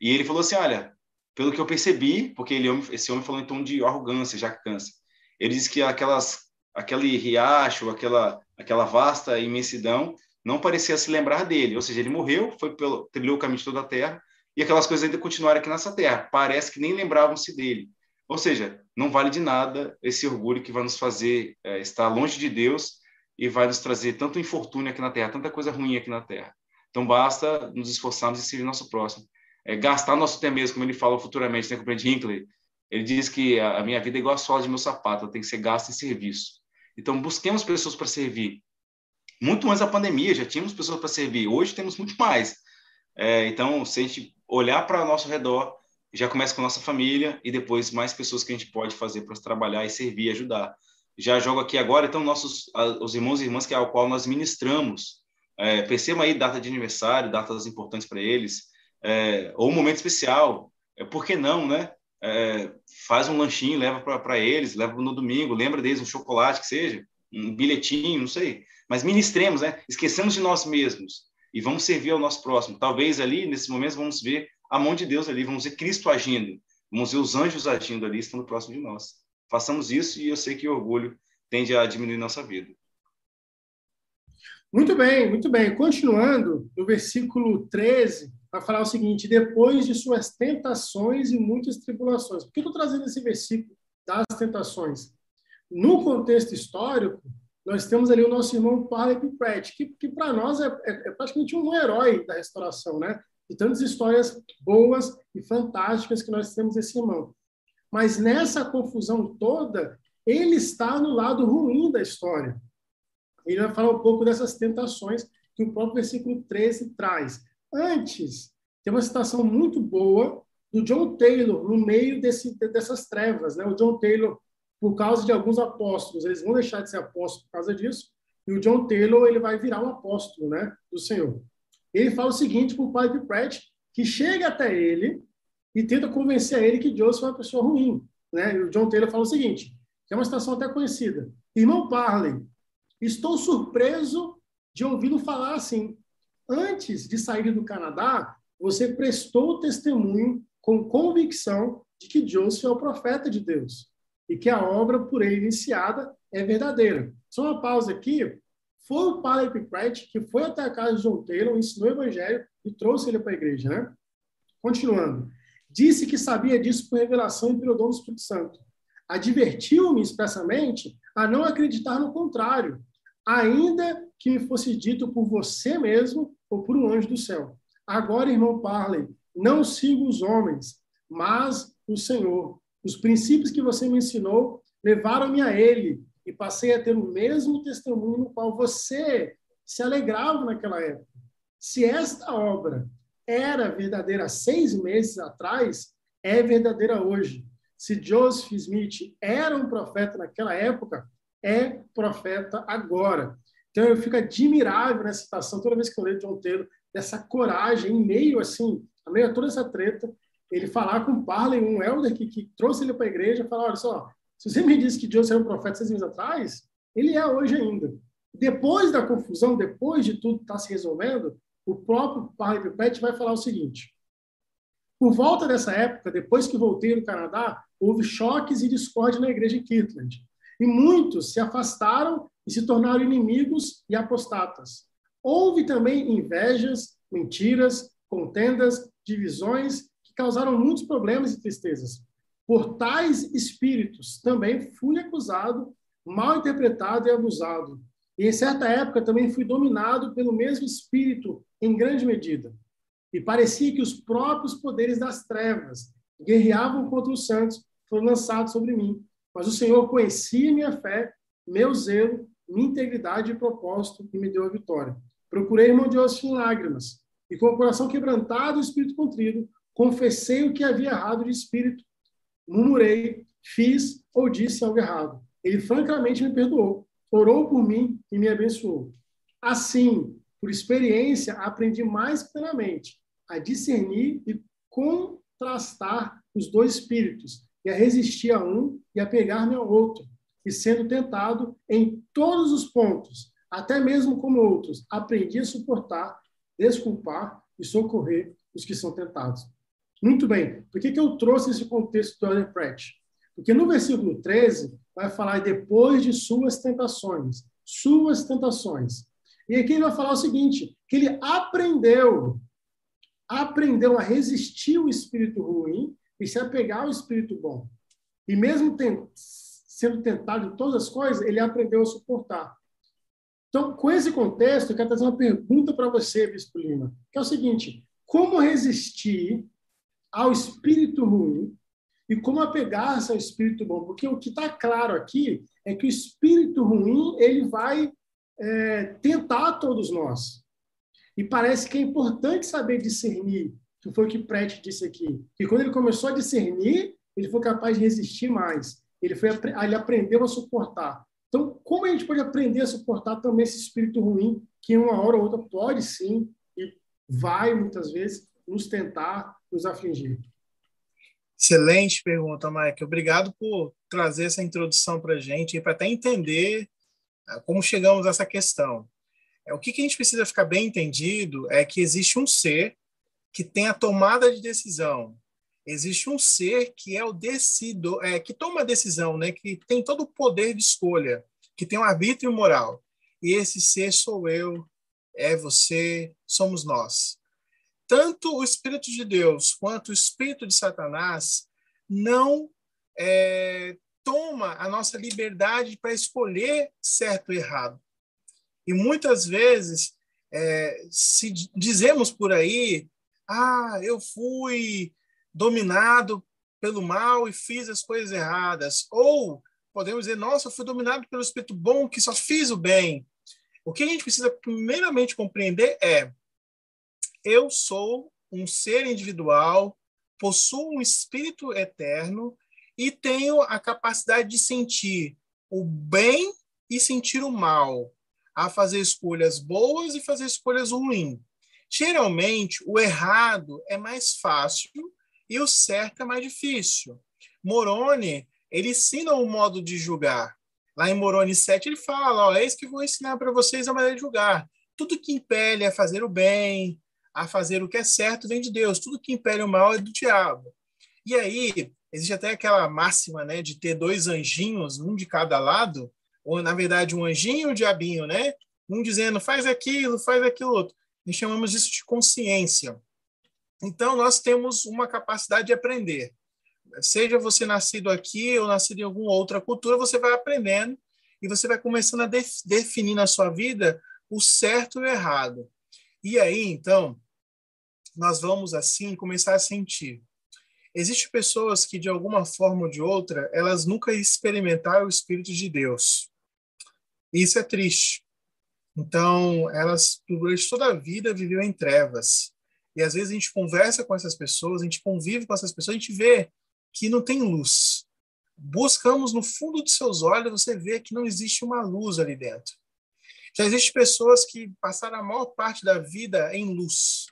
E ele falou assim, olha, pelo que eu percebi, porque ele, esse homem falou em tom de arrogância, jactância. Ele disse que aquelas, aquele riacho, aquela, aquela vasta imensidão, não parecia se lembrar dele. Ou seja, ele morreu, foi pelo, trilhou o caminho de toda a terra, e aquelas coisas ainda continuaram aqui nessa terra. Parece que nem lembravam-se dele. Ou seja, não vale de nada esse orgulho que vai nos fazer é, estar longe de Deus e vai nos trazer tanto infortúnio aqui na terra, tanta coisa ruim aqui na terra. Então, basta nos esforçarmos em servir nosso próximo. É, gastar nosso tempo mesmo, como ele fala futuramente, né, com o Brent Hinckley. Ele diz que a minha vida é igual a sola de meu sapato, ela tem que ser gasta em serviço. Então, busquemos pessoas para servir. Muito antes da pandemia, já tínhamos pessoas para servir. Hoje temos muito mais. É, então, se a gente olhar para o nosso redor, já começa com a nossa família e depois mais pessoas que a gente pode fazer para trabalhar e servir ajudar. Já jogo aqui agora, então, nossos os irmãos e irmãs que ao qual nós ministramos é, percebam aí data de aniversário, datas importantes para eles, é, ou um momento especial. É, por que não, né? É, faz um lanchinho, leva para eles, leva no domingo, lembra deles um chocolate que seja, um bilhetinho, não sei, mas ministremos, né? Esquecemos de nós mesmos e vamos servir ao nosso próximo. Talvez ali, nesse momento, vamos ver a mão de Deus ali, vamos ver Cristo agindo, vamos ver os anjos agindo ali, estando próximo de nós. Façamos isso e eu sei que o orgulho tende a diminuir nossa vida. Muito bem, muito bem. Continuando, no versículo 13, vai falar o seguinte: depois de suas tentações e muitas tribulações. Por que eu estou trazendo esse versículo das tentações? No contexto histórico, nós temos ali o nosso irmão Parley Pratt, que, que para nós é, é, é, praticamente um herói da restauração, né? E tantas histórias boas e fantásticas que nós temos esse irmão. Mas nessa confusão toda, ele está no lado ruim da história. Ele vai falar um pouco dessas tentações que o próprio versículo 13 traz. Antes, tem uma citação muito boa do John Taylor no meio desse, dessas trevas. Né? O John Taylor, por causa de alguns apóstolos, eles vão deixar de ser apóstolos por causa disso, e o John Taylor ele vai virar um apóstolo né, do Senhor. Ele fala o seguinte para o Pipe Pratt, que chega até ele e tenta convencer ele que Joseph é uma pessoa ruim. Né? E o John Taylor fala o seguinte, que é uma citação até conhecida. Irmão Parley, estou surpreso de ouvi-lo falar assim. Antes de sair do Canadá, você prestou testemunho com convicção de que Joseph é o profeta de Deus e que a obra por ele iniciada é verdadeira. Só uma pausa aqui. Foi o Palep Pratt que foi até a casa de John Taylor, ensinou o evangelho e trouxe ele para a igreja, né? Continuando. Disse que sabia disso por revelação e pelo dom do Espírito Santo. Advertiu-me expressamente a não acreditar no contrário, ainda que me fosse dito por você mesmo ou por um anjo do céu. Agora, irmão Parley, não sigo os homens, mas o Senhor. Os princípios que você me ensinou levaram-me a ele e passei a ter o mesmo testemunho no qual você se alegrava naquela época. Se esta obra era verdadeira seis meses atrás, é verdadeira hoje. Se Joseph Smith era um profeta naquela época, é profeta agora. Então eu fico admirável nessa citação toda vez que eu leio John Taylor, dessa coragem em meio assim, a meio a toda essa treta, ele falar com Parley, um elder que, que trouxe ele para a igreja, falar, olha só, se você me disse que Joseph era um profeta seis meses atrás, ele é hoje ainda. Depois da confusão, depois de tudo estar tá se resolvendo, o próprio Parley Pet vai falar o seguinte, por volta dessa época, depois que voltei do Canadá, houve choques e discórdia na igreja em Kirtland. E muitos se afastaram e se tornaram inimigos e apostatas. Houve também invejas, mentiras, contendas, divisões causaram muitos problemas e tristezas. Por tais espíritos também fui acusado, mal interpretado e abusado. E em certa época também fui dominado pelo mesmo espírito em grande medida. E parecia que os próprios poderes das trevas guerreavam contra os santos foram lançados sobre mim. Mas o Senhor conhecia minha fé, meu zelo, minha integridade e propósito e me deu a vitória. Procurei irmão de ossos em lágrimas e com o coração quebrantado e o espírito contrido, confessei o que havia errado de espírito, murmurei, fiz ou disse algo errado. Ele francamente me perdoou, orou por mim e me abençoou. Assim, por experiência, aprendi mais plenamente a discernir e contrastar os dois espíritos, e a resistir a um e a pegar-me ao outro, e sendo tentado em todos os pontos, até mesmo como outros, aprendi a suportar, desculpar e socorrer os que são tentados. Muito bem. Por que, que eu trouxe esse contexto do Ellen Pratt? Porque no versículo 13 vai falar depois de suas tentações. Suas tentações. E aqui ele vai falar o seguinte, que ele aprendeu, aprendeu a resistir o espírito ruim e se apegar ao espírito bom. E mesmo sendo tentado em todas as coisas, ele aprendeu a suportar. Então, com esse contexto, eu quero trazer uma pergunta para você, Bispo Lima, que é o seguinte: como resistir ao espírito ruim e como apegar-se ao espírito bom? Porque o que está claro aqui é que o espírito ruim ele vai é, tentar todos nós. E parece que é importante saber discernir que foi o que Pratt disse aqui, que quando ele começou a discernir, ele foi capaz de resistir mais. Ele, foi, ele aprendeu a suportar. Então, como a gente pode aprender a suportar também esse espírito ruim, que uma hora ou outra pode sim, e vai muitas vezes, nos tentar, nos afligir? Excelente pergunta, Mike. Obrigado por trazer essa introdução para a gente, para até entender como chegamos a essa questão? É, o que, que a gente precisa ficar bem entendido é que existe um ser que tem a tomada de decisão. Existe um ser que é o decido, é, que toma a decisão, né? que tem todo o poder de escolha, que tem um arbítrio moral. E esse ser sou eu, é você, somos nós. Tanto o Espírito de Deus quanto o Espírito de Satanás não é, toma a nossa liberdade para escolher certo e errado. E muitas vezes é, se dizemos por aí, ah, eu fui dominado pelo mal e fiz as coisas erradas, ou podemos dizer, nossa, eu fui dominado pelo Espírito bom que só fiz o bem. O que a gente precisa primeiramente compreender é: eu sou um ser individual, possuo um espírito eterno e tenho a capacidade de sentir o bem e sentir o mal, a fazer escolhas boas e fazer escolhas ruins. Geralmente, o errado é mais fácil e o certo é mais difícil. Moroni, ele ensina o um modo de julgar. Lá em Moroni 7, ele fala: ó, é isso que vou ensinar para vocês a maneira de julgar. Tudo que impele a fazer o bem, a fazer o que é certo, vem de Deus. Tudo que impele o mal é do diabo. E aí, existe até aquela máxima, né, de ter dois anjinhos, um de cada lado, ou na verdade um anjinho e um diabinho, né? Um dizendo faz aquilo, faz aquilo outro. E chamamos isso de consciência. Então nós temos uma capacidade de aprender. Seja você nascido aqui ou nascido em alguma outra cultura, você vai aprendendo e você vai começando a def definir na sua vida o certo e o errado. E aí, então, nós vamos assim começar a sentir Existem pessoas que, de alguma forma ou de outra, elas nunca experimentaram o Espírito de Deus. Isso é triste. Então, elas, durante toda a vida, viveu em trevas. E às vezes a gente conversa com essas pessoas, a gente convive com essas pessoas, a gente vê que não tem luz. Buscamos no fundo de seus olhos, você vê que não existe uma luz ali dentro. Já existem pessoas que passaram a maior parte da vida em luz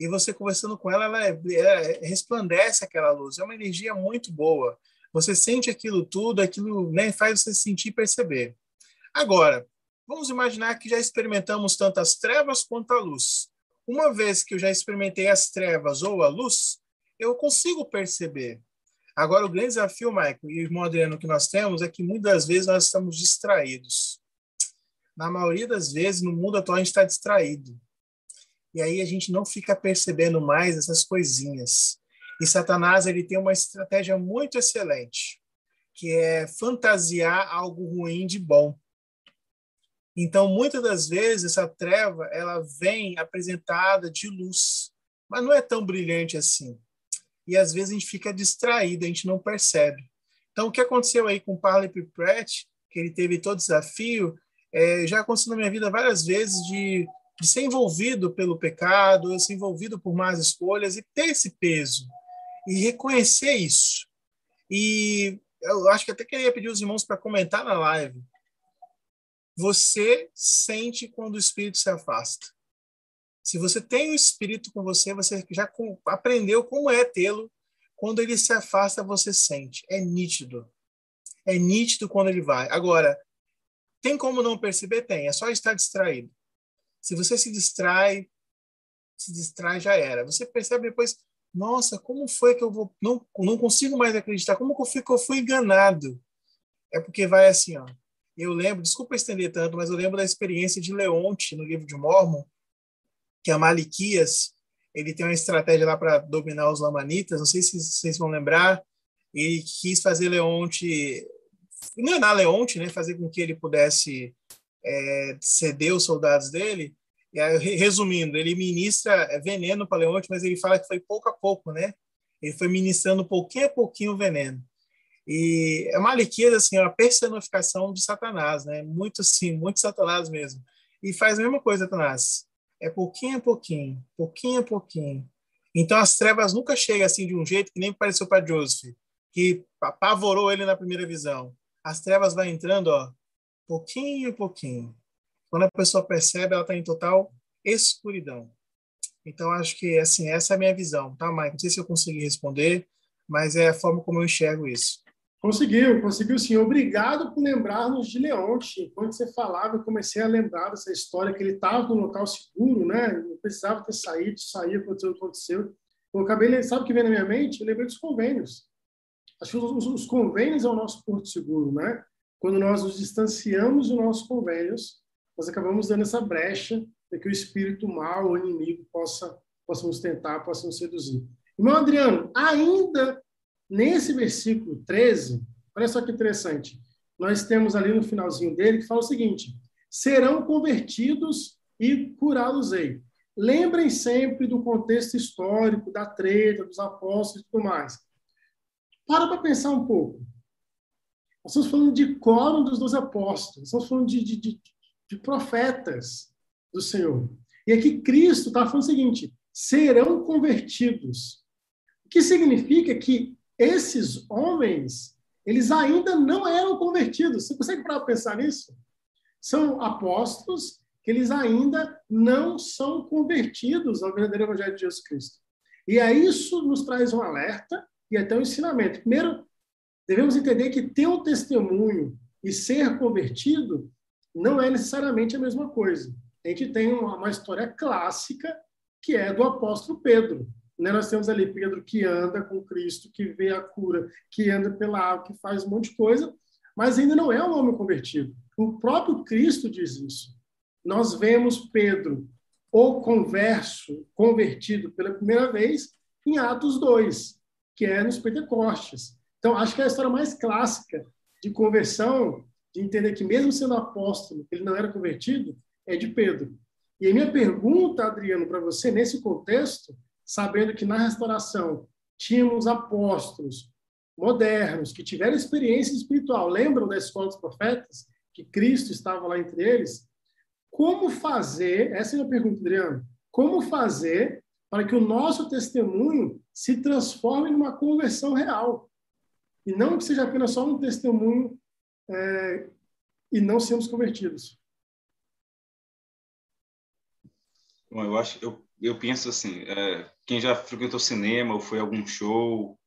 e você conversando com ela, ela é, é, resplandece aquela luz. É uma energia muito boa. Você sente aquilo tudo, aquilo né, faz você sentir e perceber. Agora, vamos imaginar que já experimentamos tanto as trevas quanto a luz. Uma vez que eu já experimentei as trevas ou a luz, eu consigo perceber. Agora, o grande desafio, Michael, e irmão Adriano que nós temos, é que muitas vezes nós estamos distraídos. Na maioria das vezes, no mundo atual, a gente está distraído. E aí a gente não fica percebendo mais essas coisinhas. E Satanás ele tem uma estratégia muito excelente, que é fantasiar algo ruim de bom. Então, muitas das vezes essa treva ela vem apresentada de luz, mas não é tão brilhante assim. E às vezes a gente fica distraído, a gente não percebe. Então, o que aconteceu aí com Parley Pratt, que ele teve todo desafio, é, já aconteceu na minha vida várias vezes de de ser envolvido pelo pecado, ser envolvido por más escolhas e ter esse peso e reconhecer isso. E eu acho que até queria pedir os irmãos para comentar na live. Você sente quando o espírito se afasta. Se você tem o espírito com você, você já aprendeu como é tê-lo. Quando ele se afasta, você sente. É nítido. É nítido quando ele vai. Agora, tem como não perceber? Tem. É só estar distraído. Se você se distrai, se distrai já era. Você percebe depois, nossa, como foi que eu vou não não consigo mais acreditar? Como que eu fui, que eu fui enganado? É porque vai assim, ó. Eu lembro, desculpa estender tanto, mas eu lembro da experiência de Leonte no livro de Mormon, que a Maliquias, ele tem uma estratégia lá para dominar os lamanitas, não sei se vocês vão lembrar, ele quis fazer Leonte enganar Leonte, né, fazer com que ele pudesse é, ceder os soldados dele, e aí, resumindo, ele ministra veneno para Leonte, mas ele fala que foi pouco a pouco, né? Ele foi ministrando pouquinho a pouquinho o veneno. E é Maliquias, assim, é uma personificação de Satanás, né? Muito sim, muito Satanás mesmo. E faz a mesma coisa, Satanás. É pouquinho a pouquinho, pouquinho a pouquinho. Então as trevas nunca chegam assim de um jeito que nem pareceu para Joseph, que apavorou ele na primeira visão. As trevas vão entrando, ó, pouquinho a pouquinho. Quando a pessoa percebe, ela está em total escuridão. Então, acho que assim, essa é a minha visão, tá, Mike? Não sei se eu consegui responder, mas é a forma como eu enxergo isso. Conseguiu, conseguiu sim. Obrigado por lembrar-nos de Leonte. Enquanto você falava, eu comecei a lembrar dessa história que ele estava no local seguro, né? Não precisava ter saído, sair, aconteceu aconteceu. Eu acabei, sabe o que vem na minha mente? Eu lembrei dos convênios. Acho que os, os convênios é o nosso porto seguro, né? Quando nós nos distanciamos dos nossos convênios, nós acabamos dando essa brecha para que o espírito mal, o inimigo, possa, possa nos tentar, possa nos seduzir. Irmão Adriano, ainda Nesse versículo 13, olha só que interessante. Nós temos ali no finalzinho dele que fala o seguinte: serão convertidos e curá-los-ei. Lembrem sempre do contexto histórico, da treta, dos apóstolos e tudo mais. Para para pensar um pouco. Nós estamos falando de quórum dos dois apóstolos, estamos falando de, de, de, de profetas do Senhor. E aqui Cristo está falando o seguinte: serão convertidos. O que significa que esses homens, eles ainda não eram convertidos. Você consegue parar pensar nisso? São apóstolos que eles ainda não são convertidos ao verdadeiro evangelho de Jesus Cristo. E aí isso nos traz um alerta e até um ensinamento. Primeiro, devemos entender que ter um testemunho e ser convertido não é necessariamente a mesma coisa. A gente tem uma, uma história clássica que é do apóstolo Pedro. Né? Nós temos ali Pedro que anda com Cristo, que vê a cura, que anda pela água, que faz um monte de coisa, mas ainda não é um homem convertido. O próprio Cristo diz isso. Nós vemos Pedro, o converso, convertido pela primeira vez, em Atos 2, que é nos Pentecostes. Então, acho que é a história mais clássica de conversão, de entender que, mesmo sendo apóstolo, ele não era convertido, é de Pedro. E a minha pergunta, Adriano, para você, nesse contexto, sabendo que na restauração tínhamos apóstolos modernos que tiveram experiência espiritual. Lembram da escola dos profetas? Que Cristo estava lá entre eles? Como fazer, essa é a pergunta, Adriano, como fazer para que o nosso testemunho se transforme numa conversão real? E não que seja apenas só um testemunho é, e não sermos convertidos. Bom, eu acho, eu eu penso assim, é, quem já frequentou cinema ou foi a algum show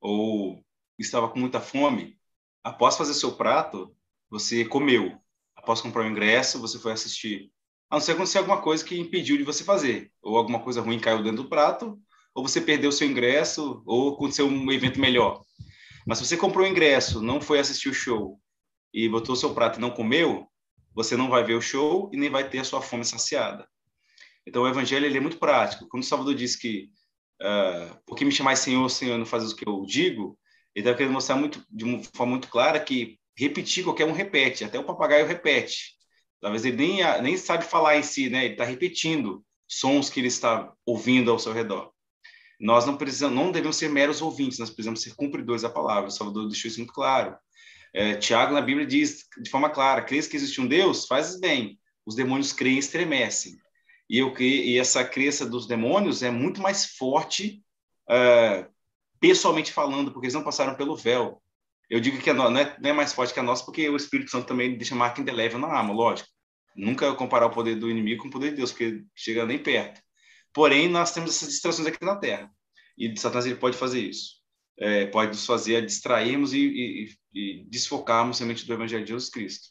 ou estava com muita fome, após fazer seu prato, você comeu. Após comprar o ingresso, você foi assistir. A não ser acontecer alguma coisa que impediu de você fazer, ou alguma coisa ruim caiu dentro do prato, ou você perdeu seu ingresso, ou aconteceu um evento melhor. Mas se você comprou o ingresso, não foi assistir o show e botou seu prato e não comeu, você não vai ver o show e nem vai ter a sua fome saciada. Então, o evangelho ele é muito prático. Quando o Salvador diz que uh, por que me chamais Senhor, Senhor, não faz o que eu digo, ele está querendo mostrar muito, de uma forma muito clara que repetir, qualquer um repete, até o papagaio repete. Talvez ele nem, nem sabe falar em si, né? ele está repetindo sons que ele está ouvindo ao seu redor. Nós não precisamos, não devemos ser meros ouvintes, nós precisamos ser cumpridores da palavra. O Salvador deixou isso muito claro. É, Tiago, na Bíblia, diz de forma clara: crês que existe um Deus? Fazes bem. Os demônios creem e estremecem. E, eu, e essa crença dos demônios é muito mais forte, uh, pessoalmente falando, porque eles não passaram pelo véu. Eu digo que não é, não é mais forte que a nossa, porque o Espírito Santo também deixa marca indelével na alma, lógico. Nunca comparar o poder do inimigo com o poder de Deus, porque chega nem perto. Porém, nós temos essas distrações aqui na Terra. E Satanás ele pode fazer isso. É, pode nos fazer distrairmos e, e, e desfocarmos semente do Evangelho de Jesus Cristo.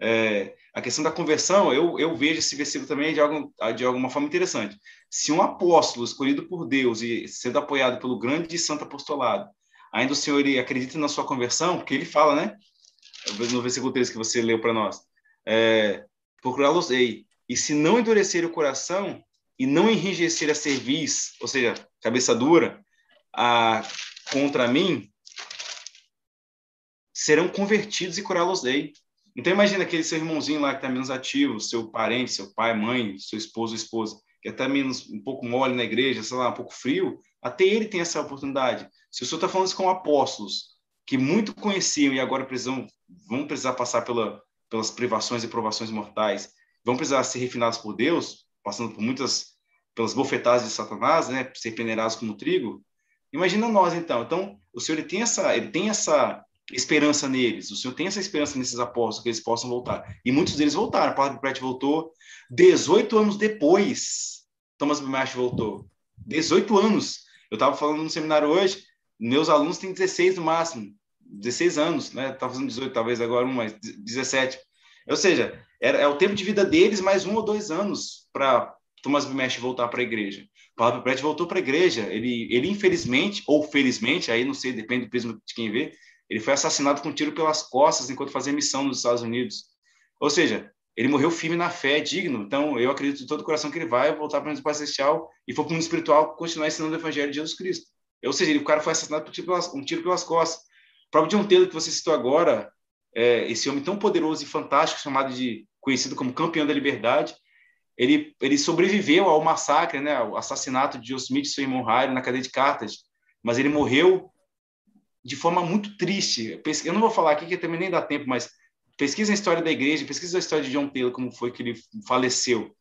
É, a questão da conversão, eu, eu vejo esse versículo também de, algum, de alguma forma interessante. Se um apóstolo escolhido por Deus e sendo apoiado pelo grande e santo apostolado, ainda o Senhor acredita na sua conversão, porque ele fala, né? No versículo 3 que você leu para nós, é, procurá-los-ei, e se não endurecer o coração e não enrijecer a cerviz, ou seja, cabeça dura, a, contra mim, serão convertidos e curá-los-ei. Então imagina aquele seu irmãozinho lá que está menos ativo, seu parente, seu pai, mãe, seu esposo, esposa, que está menos um pouco mole na igreja, sei lá, um pouco frio, até ele tem essa oportunidade. Se o senhor está falando isso com apóstolos que muito conheciam e agora precisam, vão precisar passar pela, pelas privações e provações mortais, vão precisar ser refinados por Deus, passando por muitas pelas bofetadas de Satanás, né, ser peneirados como trigo. Imagina nós então. Então, o Senhor ele tem essa, ele tem essa esperança neles. O Senhor tem essa esperança nesses apóstolos que eles possam voltar. E muitos deles voltaram. Padre Brett voltou 18 anos depois. Thomas Bimarch voltou. 18 anos. Eu estava falando no seminário hoje, meus alunos têm 16 no máximo. 16 anos, né? Tá fazendo 18, talvez agora um mais 17. Ou seja, era, é o tempo de vida deles mais um ou dois anos para Thomas Bimesh voltar para a igreja. Paulo Brett voltou para a igreja. Ele, ele infelizmente ou felizmente, aí não sei, depende do prisma de quem vê, ele foi assassinado com um tiro pelas costas enquanto fazia missão nos Estados Unidos. Ou seja, ele morreu firme na fé, digno. Então, eu acredito de todo o coração que ele vai voltar para o Pai Celestial e for para o mundo espiritual continuar ensinando o Evangelho de Jesus Cristo. Ou seja, ele, o cara foi assassinado por um tiro um tiro pelas costas. O próprio John Taylor, que você citou agora, é, esse homem tão poderoso e fantástico, chamado de conhecido como campeão da liberdade, ele, ele sobreviveu ao massacre, né, ao assassinato de Joe Smith e seu irmão Harry na cadeia de cartas, mas ele morreu de forma muito triste. Eu não vou falar aqui que também nem dá tempo, mas pesquisa a história da igreja, pesquisa a história de John Taylor, como foi que ele faleceu.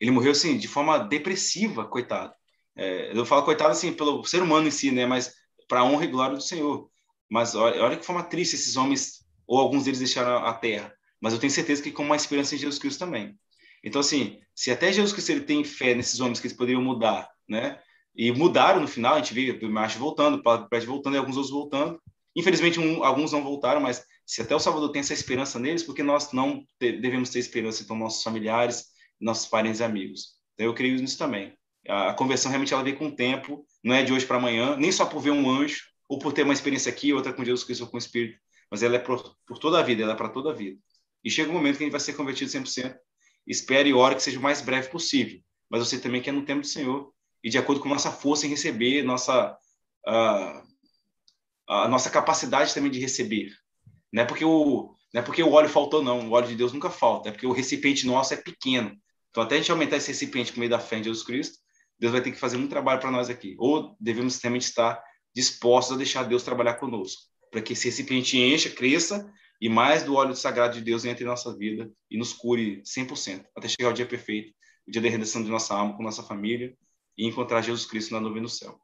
Ele morreu assim de forma depressiva, coitado. É, eu falo coitado assim pelo ser humano em si, né? Mas para honra e glória do Senhor. Mas olha, olha que forma triste esses homens ou alguns deles deixaram a terra. Mas eu tenho certeza que com uma esperança em Jesus Cristo também. Então assim, se até Jesus Cristo ele tem fé nesses homens que eles poderiam mudar, né? E mudaram no final, a gente viu o Macho voltando, o Paulo voltando e alguns outros voltando. Infelizmente, um, alguns não voltaram, mas se até o Salvador tem essa esperança neles, porque nós não devemos ter esperança, então, nossos familiares, nossos parentes e amigos. Então, eu creio nisso também. A conversão realmente ela vem com o tempo, não é de hoje para amanhã, nem só por ver um anjo, ou por ter uma experiência aqui, outra com Jesus Cristo ou com o Espírito, mas ela é por, por toda a vida, ela é para toda a vida. E chega um momento que a gente vai ser convertido 100%. Espere e ore que seja o mais breve possível. Mas você também quer no tempo do Senhor e de acordo com nossa força em receber, nossa, uh, a nossa capacidade também de receber. Não é porque o, não é porque o óleo faltou, não. O óleo de Deus nunca falta. É porque o recipiente nosso é pequeno. Então, até a gente aumentar esse recipiente por meio da fé em Jesus Cristo, Deus vai ter que fazer muito trabalho para nós aqui. Ou devemos realmente estar dispostos a deixar Deus trabalhar conosco, para que esse recipiente encha, cresça e mais do óleo sagrado de Deus entre em nossa vida e nos cure 100%, até chegar o dia perfeito, o dia da redenção de nossa alma com nossa família e encontrar Jesus Cristo na nuvem do céu.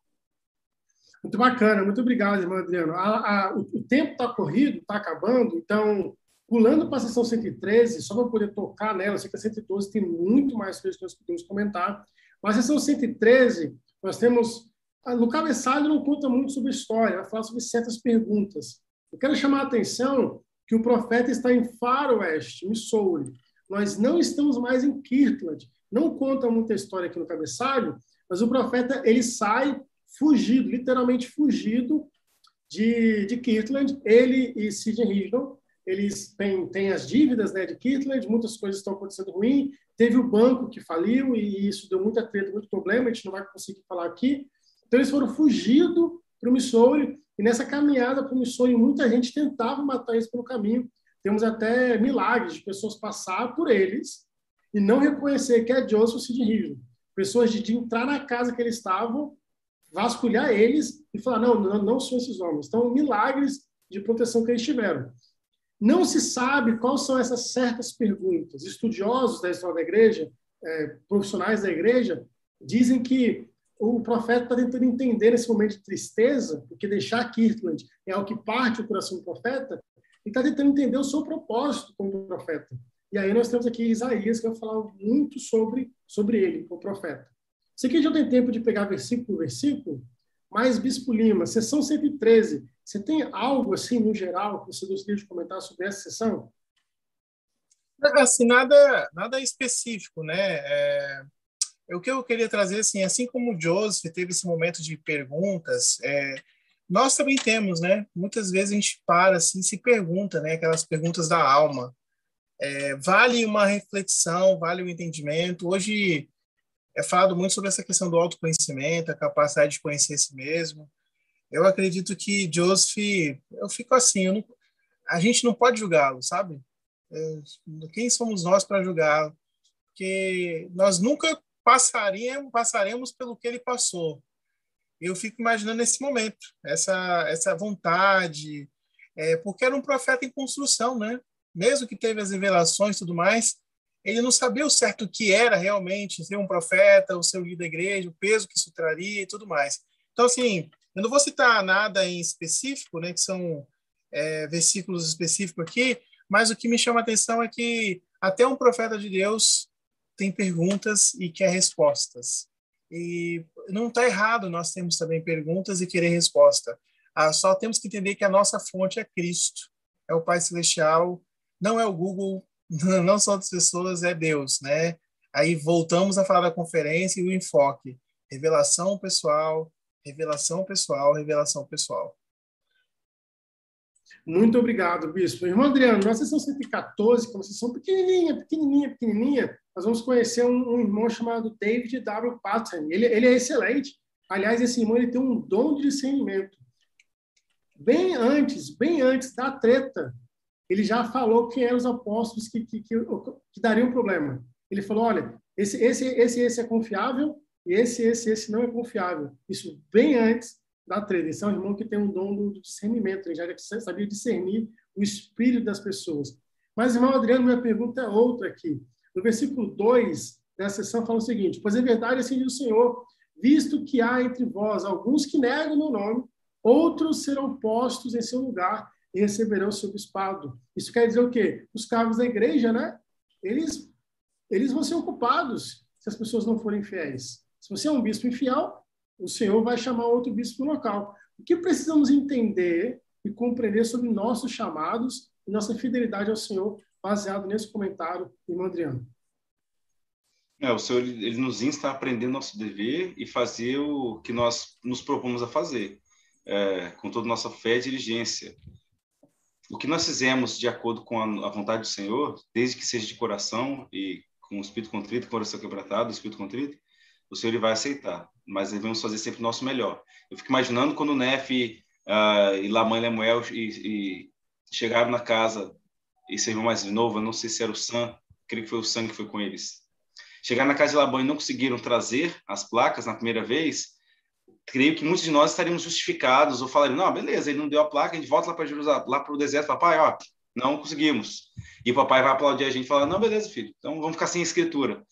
Muito bacana, muito obrigado, irmão Adriano. A, a, o, o, tempo está corrido, está acabando, então, pulando para a sessão 113, só para poder tocar nela, eu sei que a 112 tem muito mais coisas que nós podemos comentar, mas sessão 113, nós temos. No cabeçalho não conta muito sobre história, vai sobre certas perguntas. Eu quero chamar a atenção que o profeta está em Far West, Missouri. Nós não estamos mais em Kirtland. Não conta muita história aqui no cabeçalho, mas o profeta ele sai fugido, literalmente fugido de, de Kirtland. Ele e Sidney Rigdon, eles têm, têm as dívidas né, de Kirtland, muitas coisas estão acontecendo ruim. Teve o banco que faliu e isso deu muita treta, muito problema, a gente não vai conseguir falar aqui. Então eles foram fugidos para o Missouri e nessa caminhada para o Missouri muita gente tentava matar eles pelo caminho. Temos até milagres de pessoas passar por eles e não reconhecer que é Joseph Sidney Rigdon pessoas de, de, entrar na casa que eles estavam, vasculhar eles e falar: não, não, não são esses homens. Então, milagres de proteção que eles tiveram. Não se sabe quais são essas certas perguntas. Estudiosos da história da igreja, é, profissionais da igreja, dizem que o profeta está tentando entender esse momento de tristeza, porque deixar Kirtland é o que parte o coração do profeta, e está tentando entender o seu propósito como profeta. E aí nós temos aqui Isaías, que vai falar muito sobre, sobre ele, o profeta. Isso aqui já tem tempo de pegar versículo por versículo, mas Bispo Lima, sessão 113, você tem algo assim, no geral, que você gostaria de comentar sobre essa sessão? Assim, nada, nada específico, né? É, o que eu queria trazer, assim, assim como o Joseph teve esse momento de perguntas, é, nós também temos, né? Muitas vezes a gente para, assim, se pergunta, né? Aquelas perguntas da alma. É, vale uma reflexão, vale um entendimento. Hoje é falado muito sobre essa questão do autoconhecimento, a capacidade de conhecer si mesmo. Eu acredito que Joseph, eu fico assim, eu não, a gente não pode julgá-lo, sabe? É, quem somos nós para julgá-lo? Porque nós nunca passaríamos, passaremos pelo que ele passou. Eu fico imaginando esse momento, essa essa vontade, é, porque era um profeta em construção, né? mesmo que teve as revelações e tudo mais, ele não sabia o certo que era realmente ser um profeta, o seu líder da igreja, o peso que isso traria e tudo mais. Então, assim, eu não vou citar nada em específico, né, que são é, versículos específicos aqui, mas o que me chama a atenção é que até um profeta de Deus tem perguntas e quer respostas. E não está errado nós temos também perguntas e querer resposta. Ah, só temos que entender que a nossa fonte é Cristo, é o Pai Celestial, não é o Google, não são outras pessoas, é Deus, né? Aí voltamos a falar da conferência e o enfoque. Revelação pessoal, revelação pessoal, revelação pessoal. Muito obrigado, Bispo. Irmão Adriano, na sessão 114, que é uma sessão pequenininha, pequenininha, pequenininha, nós vamos conhecer um, um irmão chamado David W. Patton. Ele, ele é excelente. Aliás, esse irmão ele tem um dom de discernimento. Bem antes, bem antes da treta, ele já falou quem eram os apóstolos que, que, que, que dariam problema. Ele falou, olha, esse, esse, esse, esse é confiável, esse, esse, esse não é confiável. Isso bem antes da treta. Esse é um irmão que tem um dom do discernimento, ele já sabia discernir o espírito das pessoas. Mas, irmão Adriano, minha pergunta é outra aqui. No versículo 2 dessa sessão fala o seguinte: Pois é verdade, assim diz o Senhor, visto que há entre vós alguns que negam o meu nome, outros serão postos em seu lugar e receberão seu bispado. Isso quer dizer o quê? Os cargos da igreja, né? Eles, eles vão ser ocupados se as pessoas não forem fiéis. Se você é um bispo infiel, o Senhor vai chamar outro bispo local. O que precisamos entender e compreender sobre nossos chamados e nossa fidelidade ao Senhor, baseado nesse comentário, irmão Adriano? É, o Senhor ele nos insta a aprender nosso dever e fazer o que nós nos propomos a fazer, é, com toda nossa fé e diligência. O que nós fizemos de acordo com a, a vontade do Senhor, desde que seja de coração e com o espírito contrito, coração quebrantado, espírito contrito, o Senhor ele vai aceitar, mas devemos fazer sempre o nosso melhor. Eu fico imaginando quando o Nef uh, e Lamã Lemuel e, e, chegaram na casa, esse irmão mais novo, eu não sei se era o Sam, creio que foi o Sam que foi com eles. Chegaram na casa de Labão e não conseguiram trazer as placas na primeira vez, creio que muitos de nós estaríamos justificados ou falariam, não, beleza, ele não deu a placa, a gente volta lá para Jerusalém, lá para o deserto, papai, ó, não conseguimos. E o papai vai aplaudir a gente e falar, não, beleza, filho, então vamos ficar sem escritura.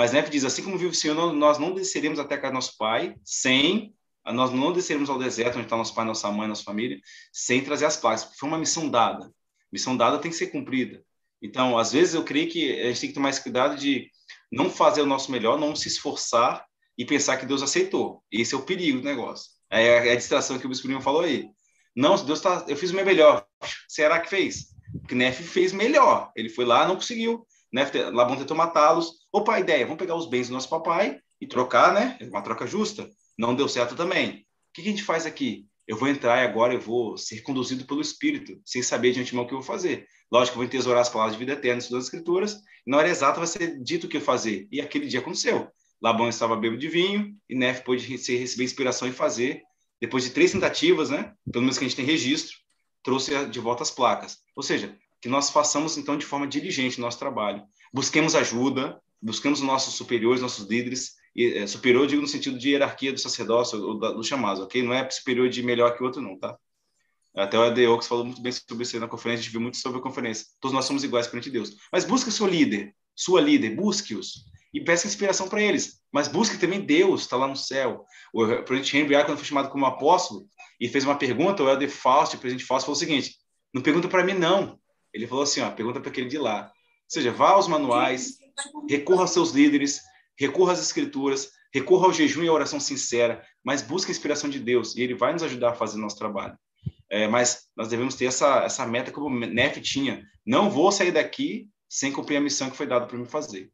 Mas Nefe diz, assim como vive o Senhor, nós não desceremos até a casa do nosso pai sem, nós não desceremos ao deserto onde está nosso pai, nossa mãe, nossa família, sem trazer as placas. Foi uma missão dada. Missão dada tem que ser cumprida. Então, às vezes eu creio que a gente tem que tomar esse cuidado de não fazer o nosso melhor, não se esforçar e pensar que Deus aceitou. Esse é o perigo do negócio. É a distração que o Bispo Lima falou aí. Não, Deus tá, eu fiz o meu melhor. Será que fez? Porque Nefe fez melhor. Ele foi lá, não conseguiu né? Labão tentou matá-los. Opa, a ideia, vamos pegar os bens do nosso papai e trocar, né? Uma troca justa. Não deu certo também. O que a gente faz aqui? Eu vou entrar e agora eu vou ser conduzido pelo Espírito, sem saber de antemão o que eu vou fazer. Lógico, eu vou entesourar as palavras de vida eterna das Escrituras, e na hora exata vai ser dito o que fazer. E aquele dia aconteceu. Labão estava bêbado de vinho, e Nef pôde receber inspiração e fazer. Depois de três tentativas, né? Pelo menos que a gente tem registro, trouxe de volta as placas. Ou seja, que nós façamos então de forma diligente o nosso trabalho. Busquemos ajuda, busquemos nossos superiores, nossos líderes, e, é, superior digo no sentido de hierarquia do sacerdócio ou do chamado, ok? Não é superior de melhor que o outro não, tá? Até o Adeox falou muito bem sobre isso na conferência, a gente viu muito sobre a conferência. Todos nós somos iguais perante Deus. Mas busque seu líder, sua líder, busque-os e peça inspiração para eles. Mas busque também Deus, está lá no céu. O presidente Henry quando foi chamado como apóstolo e fez uma pergunta, o Elder Faust, o presidente Faust, falou o seguinte: não pergunta para mim, não. Ele falou assim: ó, pergunta para aquele de lá. Ou seja, vá aos manuais, recorra aos seus líderes, recorra às escrituras, recorra ao jejum e à oração sincera, mas busque a inspiração de Deus e Ele vai nos ajudar a fazer o nosso trabalho. É, mas nós devemos ter essa, essa meta como o Nef tinha. Não vou sair daqui sem cumprir a missão que foi dada para mim fazer.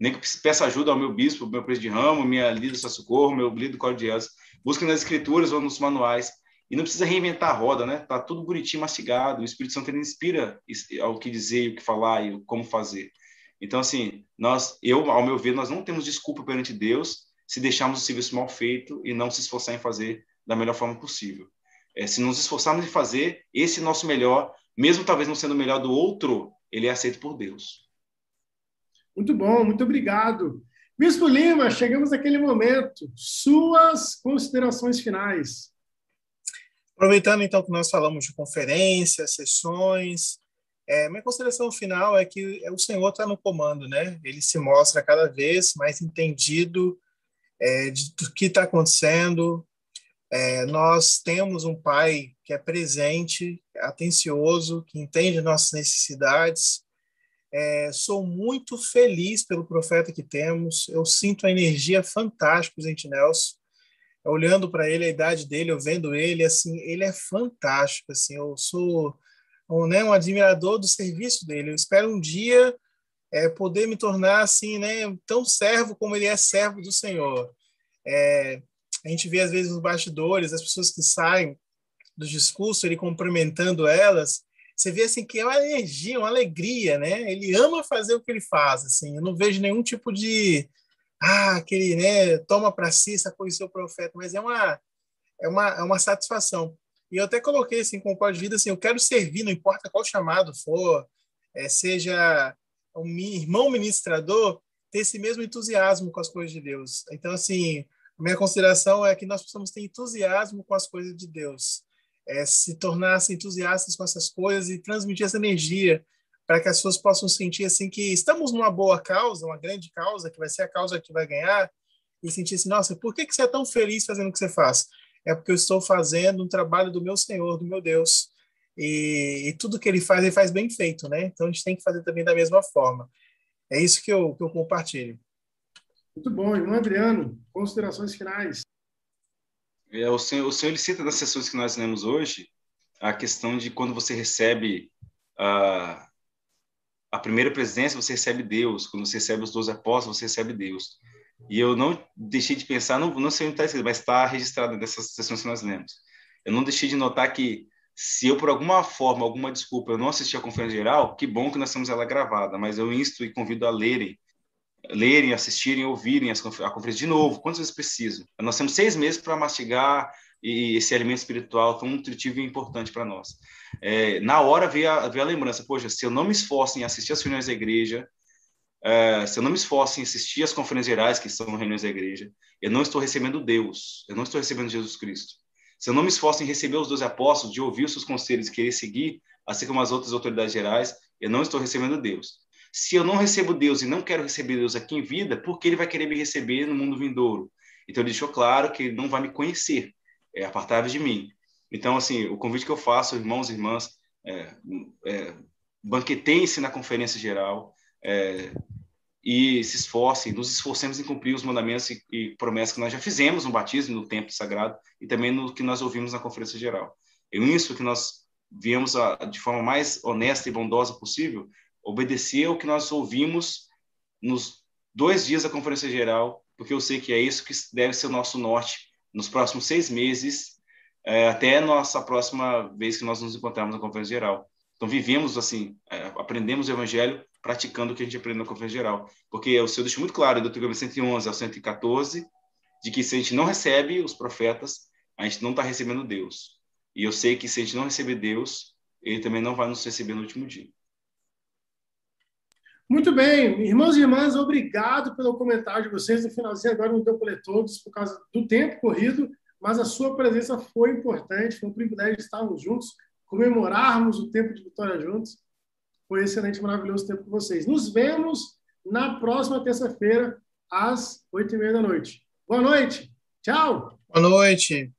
Nem que peça ajuda ao meu bispo, meu presidente de ramo, minha líder de socorro, meu líder do Código de Elas. Busque nas escrituras ou nos manuais e não precisa reinventar a roda, né? Tá tudo bonitinho, mastigado. O Espírito Santo ele inspira ao que dizer, o que falar e como fazer. Então, assim, nós, eu, ao meu ver, nós não temos desculpa perante Deus se deixarmos o serviço mal feito e não se esforçar em fazer da melhor forma possível. É, se nos esforçarmos em fazer esse nosso melhor, mesmo talvez não sendo o melhor do outro, ele é aceito por Deus. Muito bom, muito obrigado. Bispo Lima, chegamos naquele momento. Suas considerações finais. Aproveitando então que nós falamos de conferências, sessões, é, minha consideração final é que o Senhor está no comando, né? Ele se mostra cada vez mais entendido é, de, do que está acontecendo. É, nós temos um Pai que é presente, atencioso, que entende nossas necessidades. É, sou muito feliz pelo profeta que temos. Eu sinto a energia fantástica, gente Nelson. olhando para ele, a idade dele, eu vendo ele, assim, ele é fantástico, assim, eu sou um, né, um admirador do serviço dele. Eu espero um dia é, poder me tornar assim, né, tão servo como ele é servo do Senhor. É, a gente vê às vezes nos bastidores as pessoas que saem do discurso, ele cumprimentando elas, você vê assim que é uma energia, uma alegria, né? Ele ama fazer o que ele faz, assim. Eu não vejo nenhum tipo de ah, aquele, né, toma para si essa coisa seu profeta, mas é uma é uma é uma satisfação. E eu até coloquei assim com o de vida assim, eu quero servir, não importa qual chamado for, é, seja um irmão ministrador, ter esse mesmo entusiasmo com as coisas de Deus. Então assim, a minha consideração é que nós precisamos ter entusiasmo com as coisas de Deus, é, se tornar assim, entusiastas com essas coisas e transmitir essa energia para que as pessoas possam sentir assim que estamos numa boa causa, uma grande causa, que vai ser a causa que vai ganhar, e sentir assim, nossa, por que, que você é tão feliz fazendo o que você faz? É porque eu estou fazendo um trabalho do meu Senhor, do meu Deus, e, e tudo que ele faz, ele faz bem feito, né? Então a gente tem que fazer também da mesma forma. É isso que eu, que eu compartilho. Muito bom, irmão Adriano, considerações finais. É, o, senhor, o senhor ele cita das sessões que nós lemos hoje a questão de quando você recebe a, a primeira presidência você recebe Deus, quando você recebe os 12 apóstolos, você recebe Deus. E eu não deixei de pensar, não, não sei onde está escrito, mas está registrado nessas sessões que nós lemos. Eu não deixei de notar que se eu, por alguma forma, alguma desculpa, eu não assisti a conferência geral, que bom que nós temos ela gravada, mas eu insto e convido a lerem, lerem, assistirem, ouvirem a conferência de novo, quantas vezes preciso. Nós temos seis meses para mastigar e esse alimento espiritual tão nutritivo e importante para nós. É, na hora veio a, veio a lembrança, poxa, se eu não me esforço em assistir as reuniões da igreja, é, se eu não me esforço em assistir as conferências gerais, que são reuniões da igreja, eu não estou recebendo Deus, eu não estou recebendo Jesus Cristo. Se eu não me esforço em receber os doze apóstolos, de ouvir os seus conselhos e querer seguir, assim como as outras autoridades gerais, eu não estou recebendo Deus. Se eu não recebo Deus e não quero receber Deus aqui em vida, por que ele vai querer me receber no mundo vindouro? Então ele deixou claro que ele não vai me conhecer, é apartável de mim. Então, assim, o convite que eu faço, irmãos e irmãs, é, é, banquetem-se na conferência geral é, e se esforcem, nos esforcemos em cumprir os mandamentos e, e, promessas que nós já fizemos no batismo, no templo sagrado e também no que nós ouvimos na conferência geral. Eu isso que nós viemos a, de forma mais honesta e bondosa possível, obedecer ao que nós ouvimos nos dois dias da conferência geral, porque eu sei que é isso que deve ser o nosso norte nos próximos seis meses, é, até nossa próxima vez que nós nos encontrarmos na Conferência Geral. Então, vivemos assim, é, aprendemos o Evangelho praticando o que a gente aprende na Conferência Geral. Porque o Senhor deixou muito claro, do Deuteronômio 111 ao 114, de que se a gente não recebe os profetas, a gente não está recebendo Deus. E eu sei que se a gente não receber Deus, Ele também não vai nos receber no último dia. Muito bem, irmãos e irmãs, obrigado pelo comentário de vocês. No finalzinho agora não deu para ler todos por causa do tempo corrido, mas a sua presença foi importante, foi um privilégio estarmos juntos, comemorarmos o tempo de vitória juntos. Foi excelente, maravilhoso tempo com vocês. Nos vemos na próxima terça-feira, às oito e meia da noite. Boa noite. Tchau. Boa noite.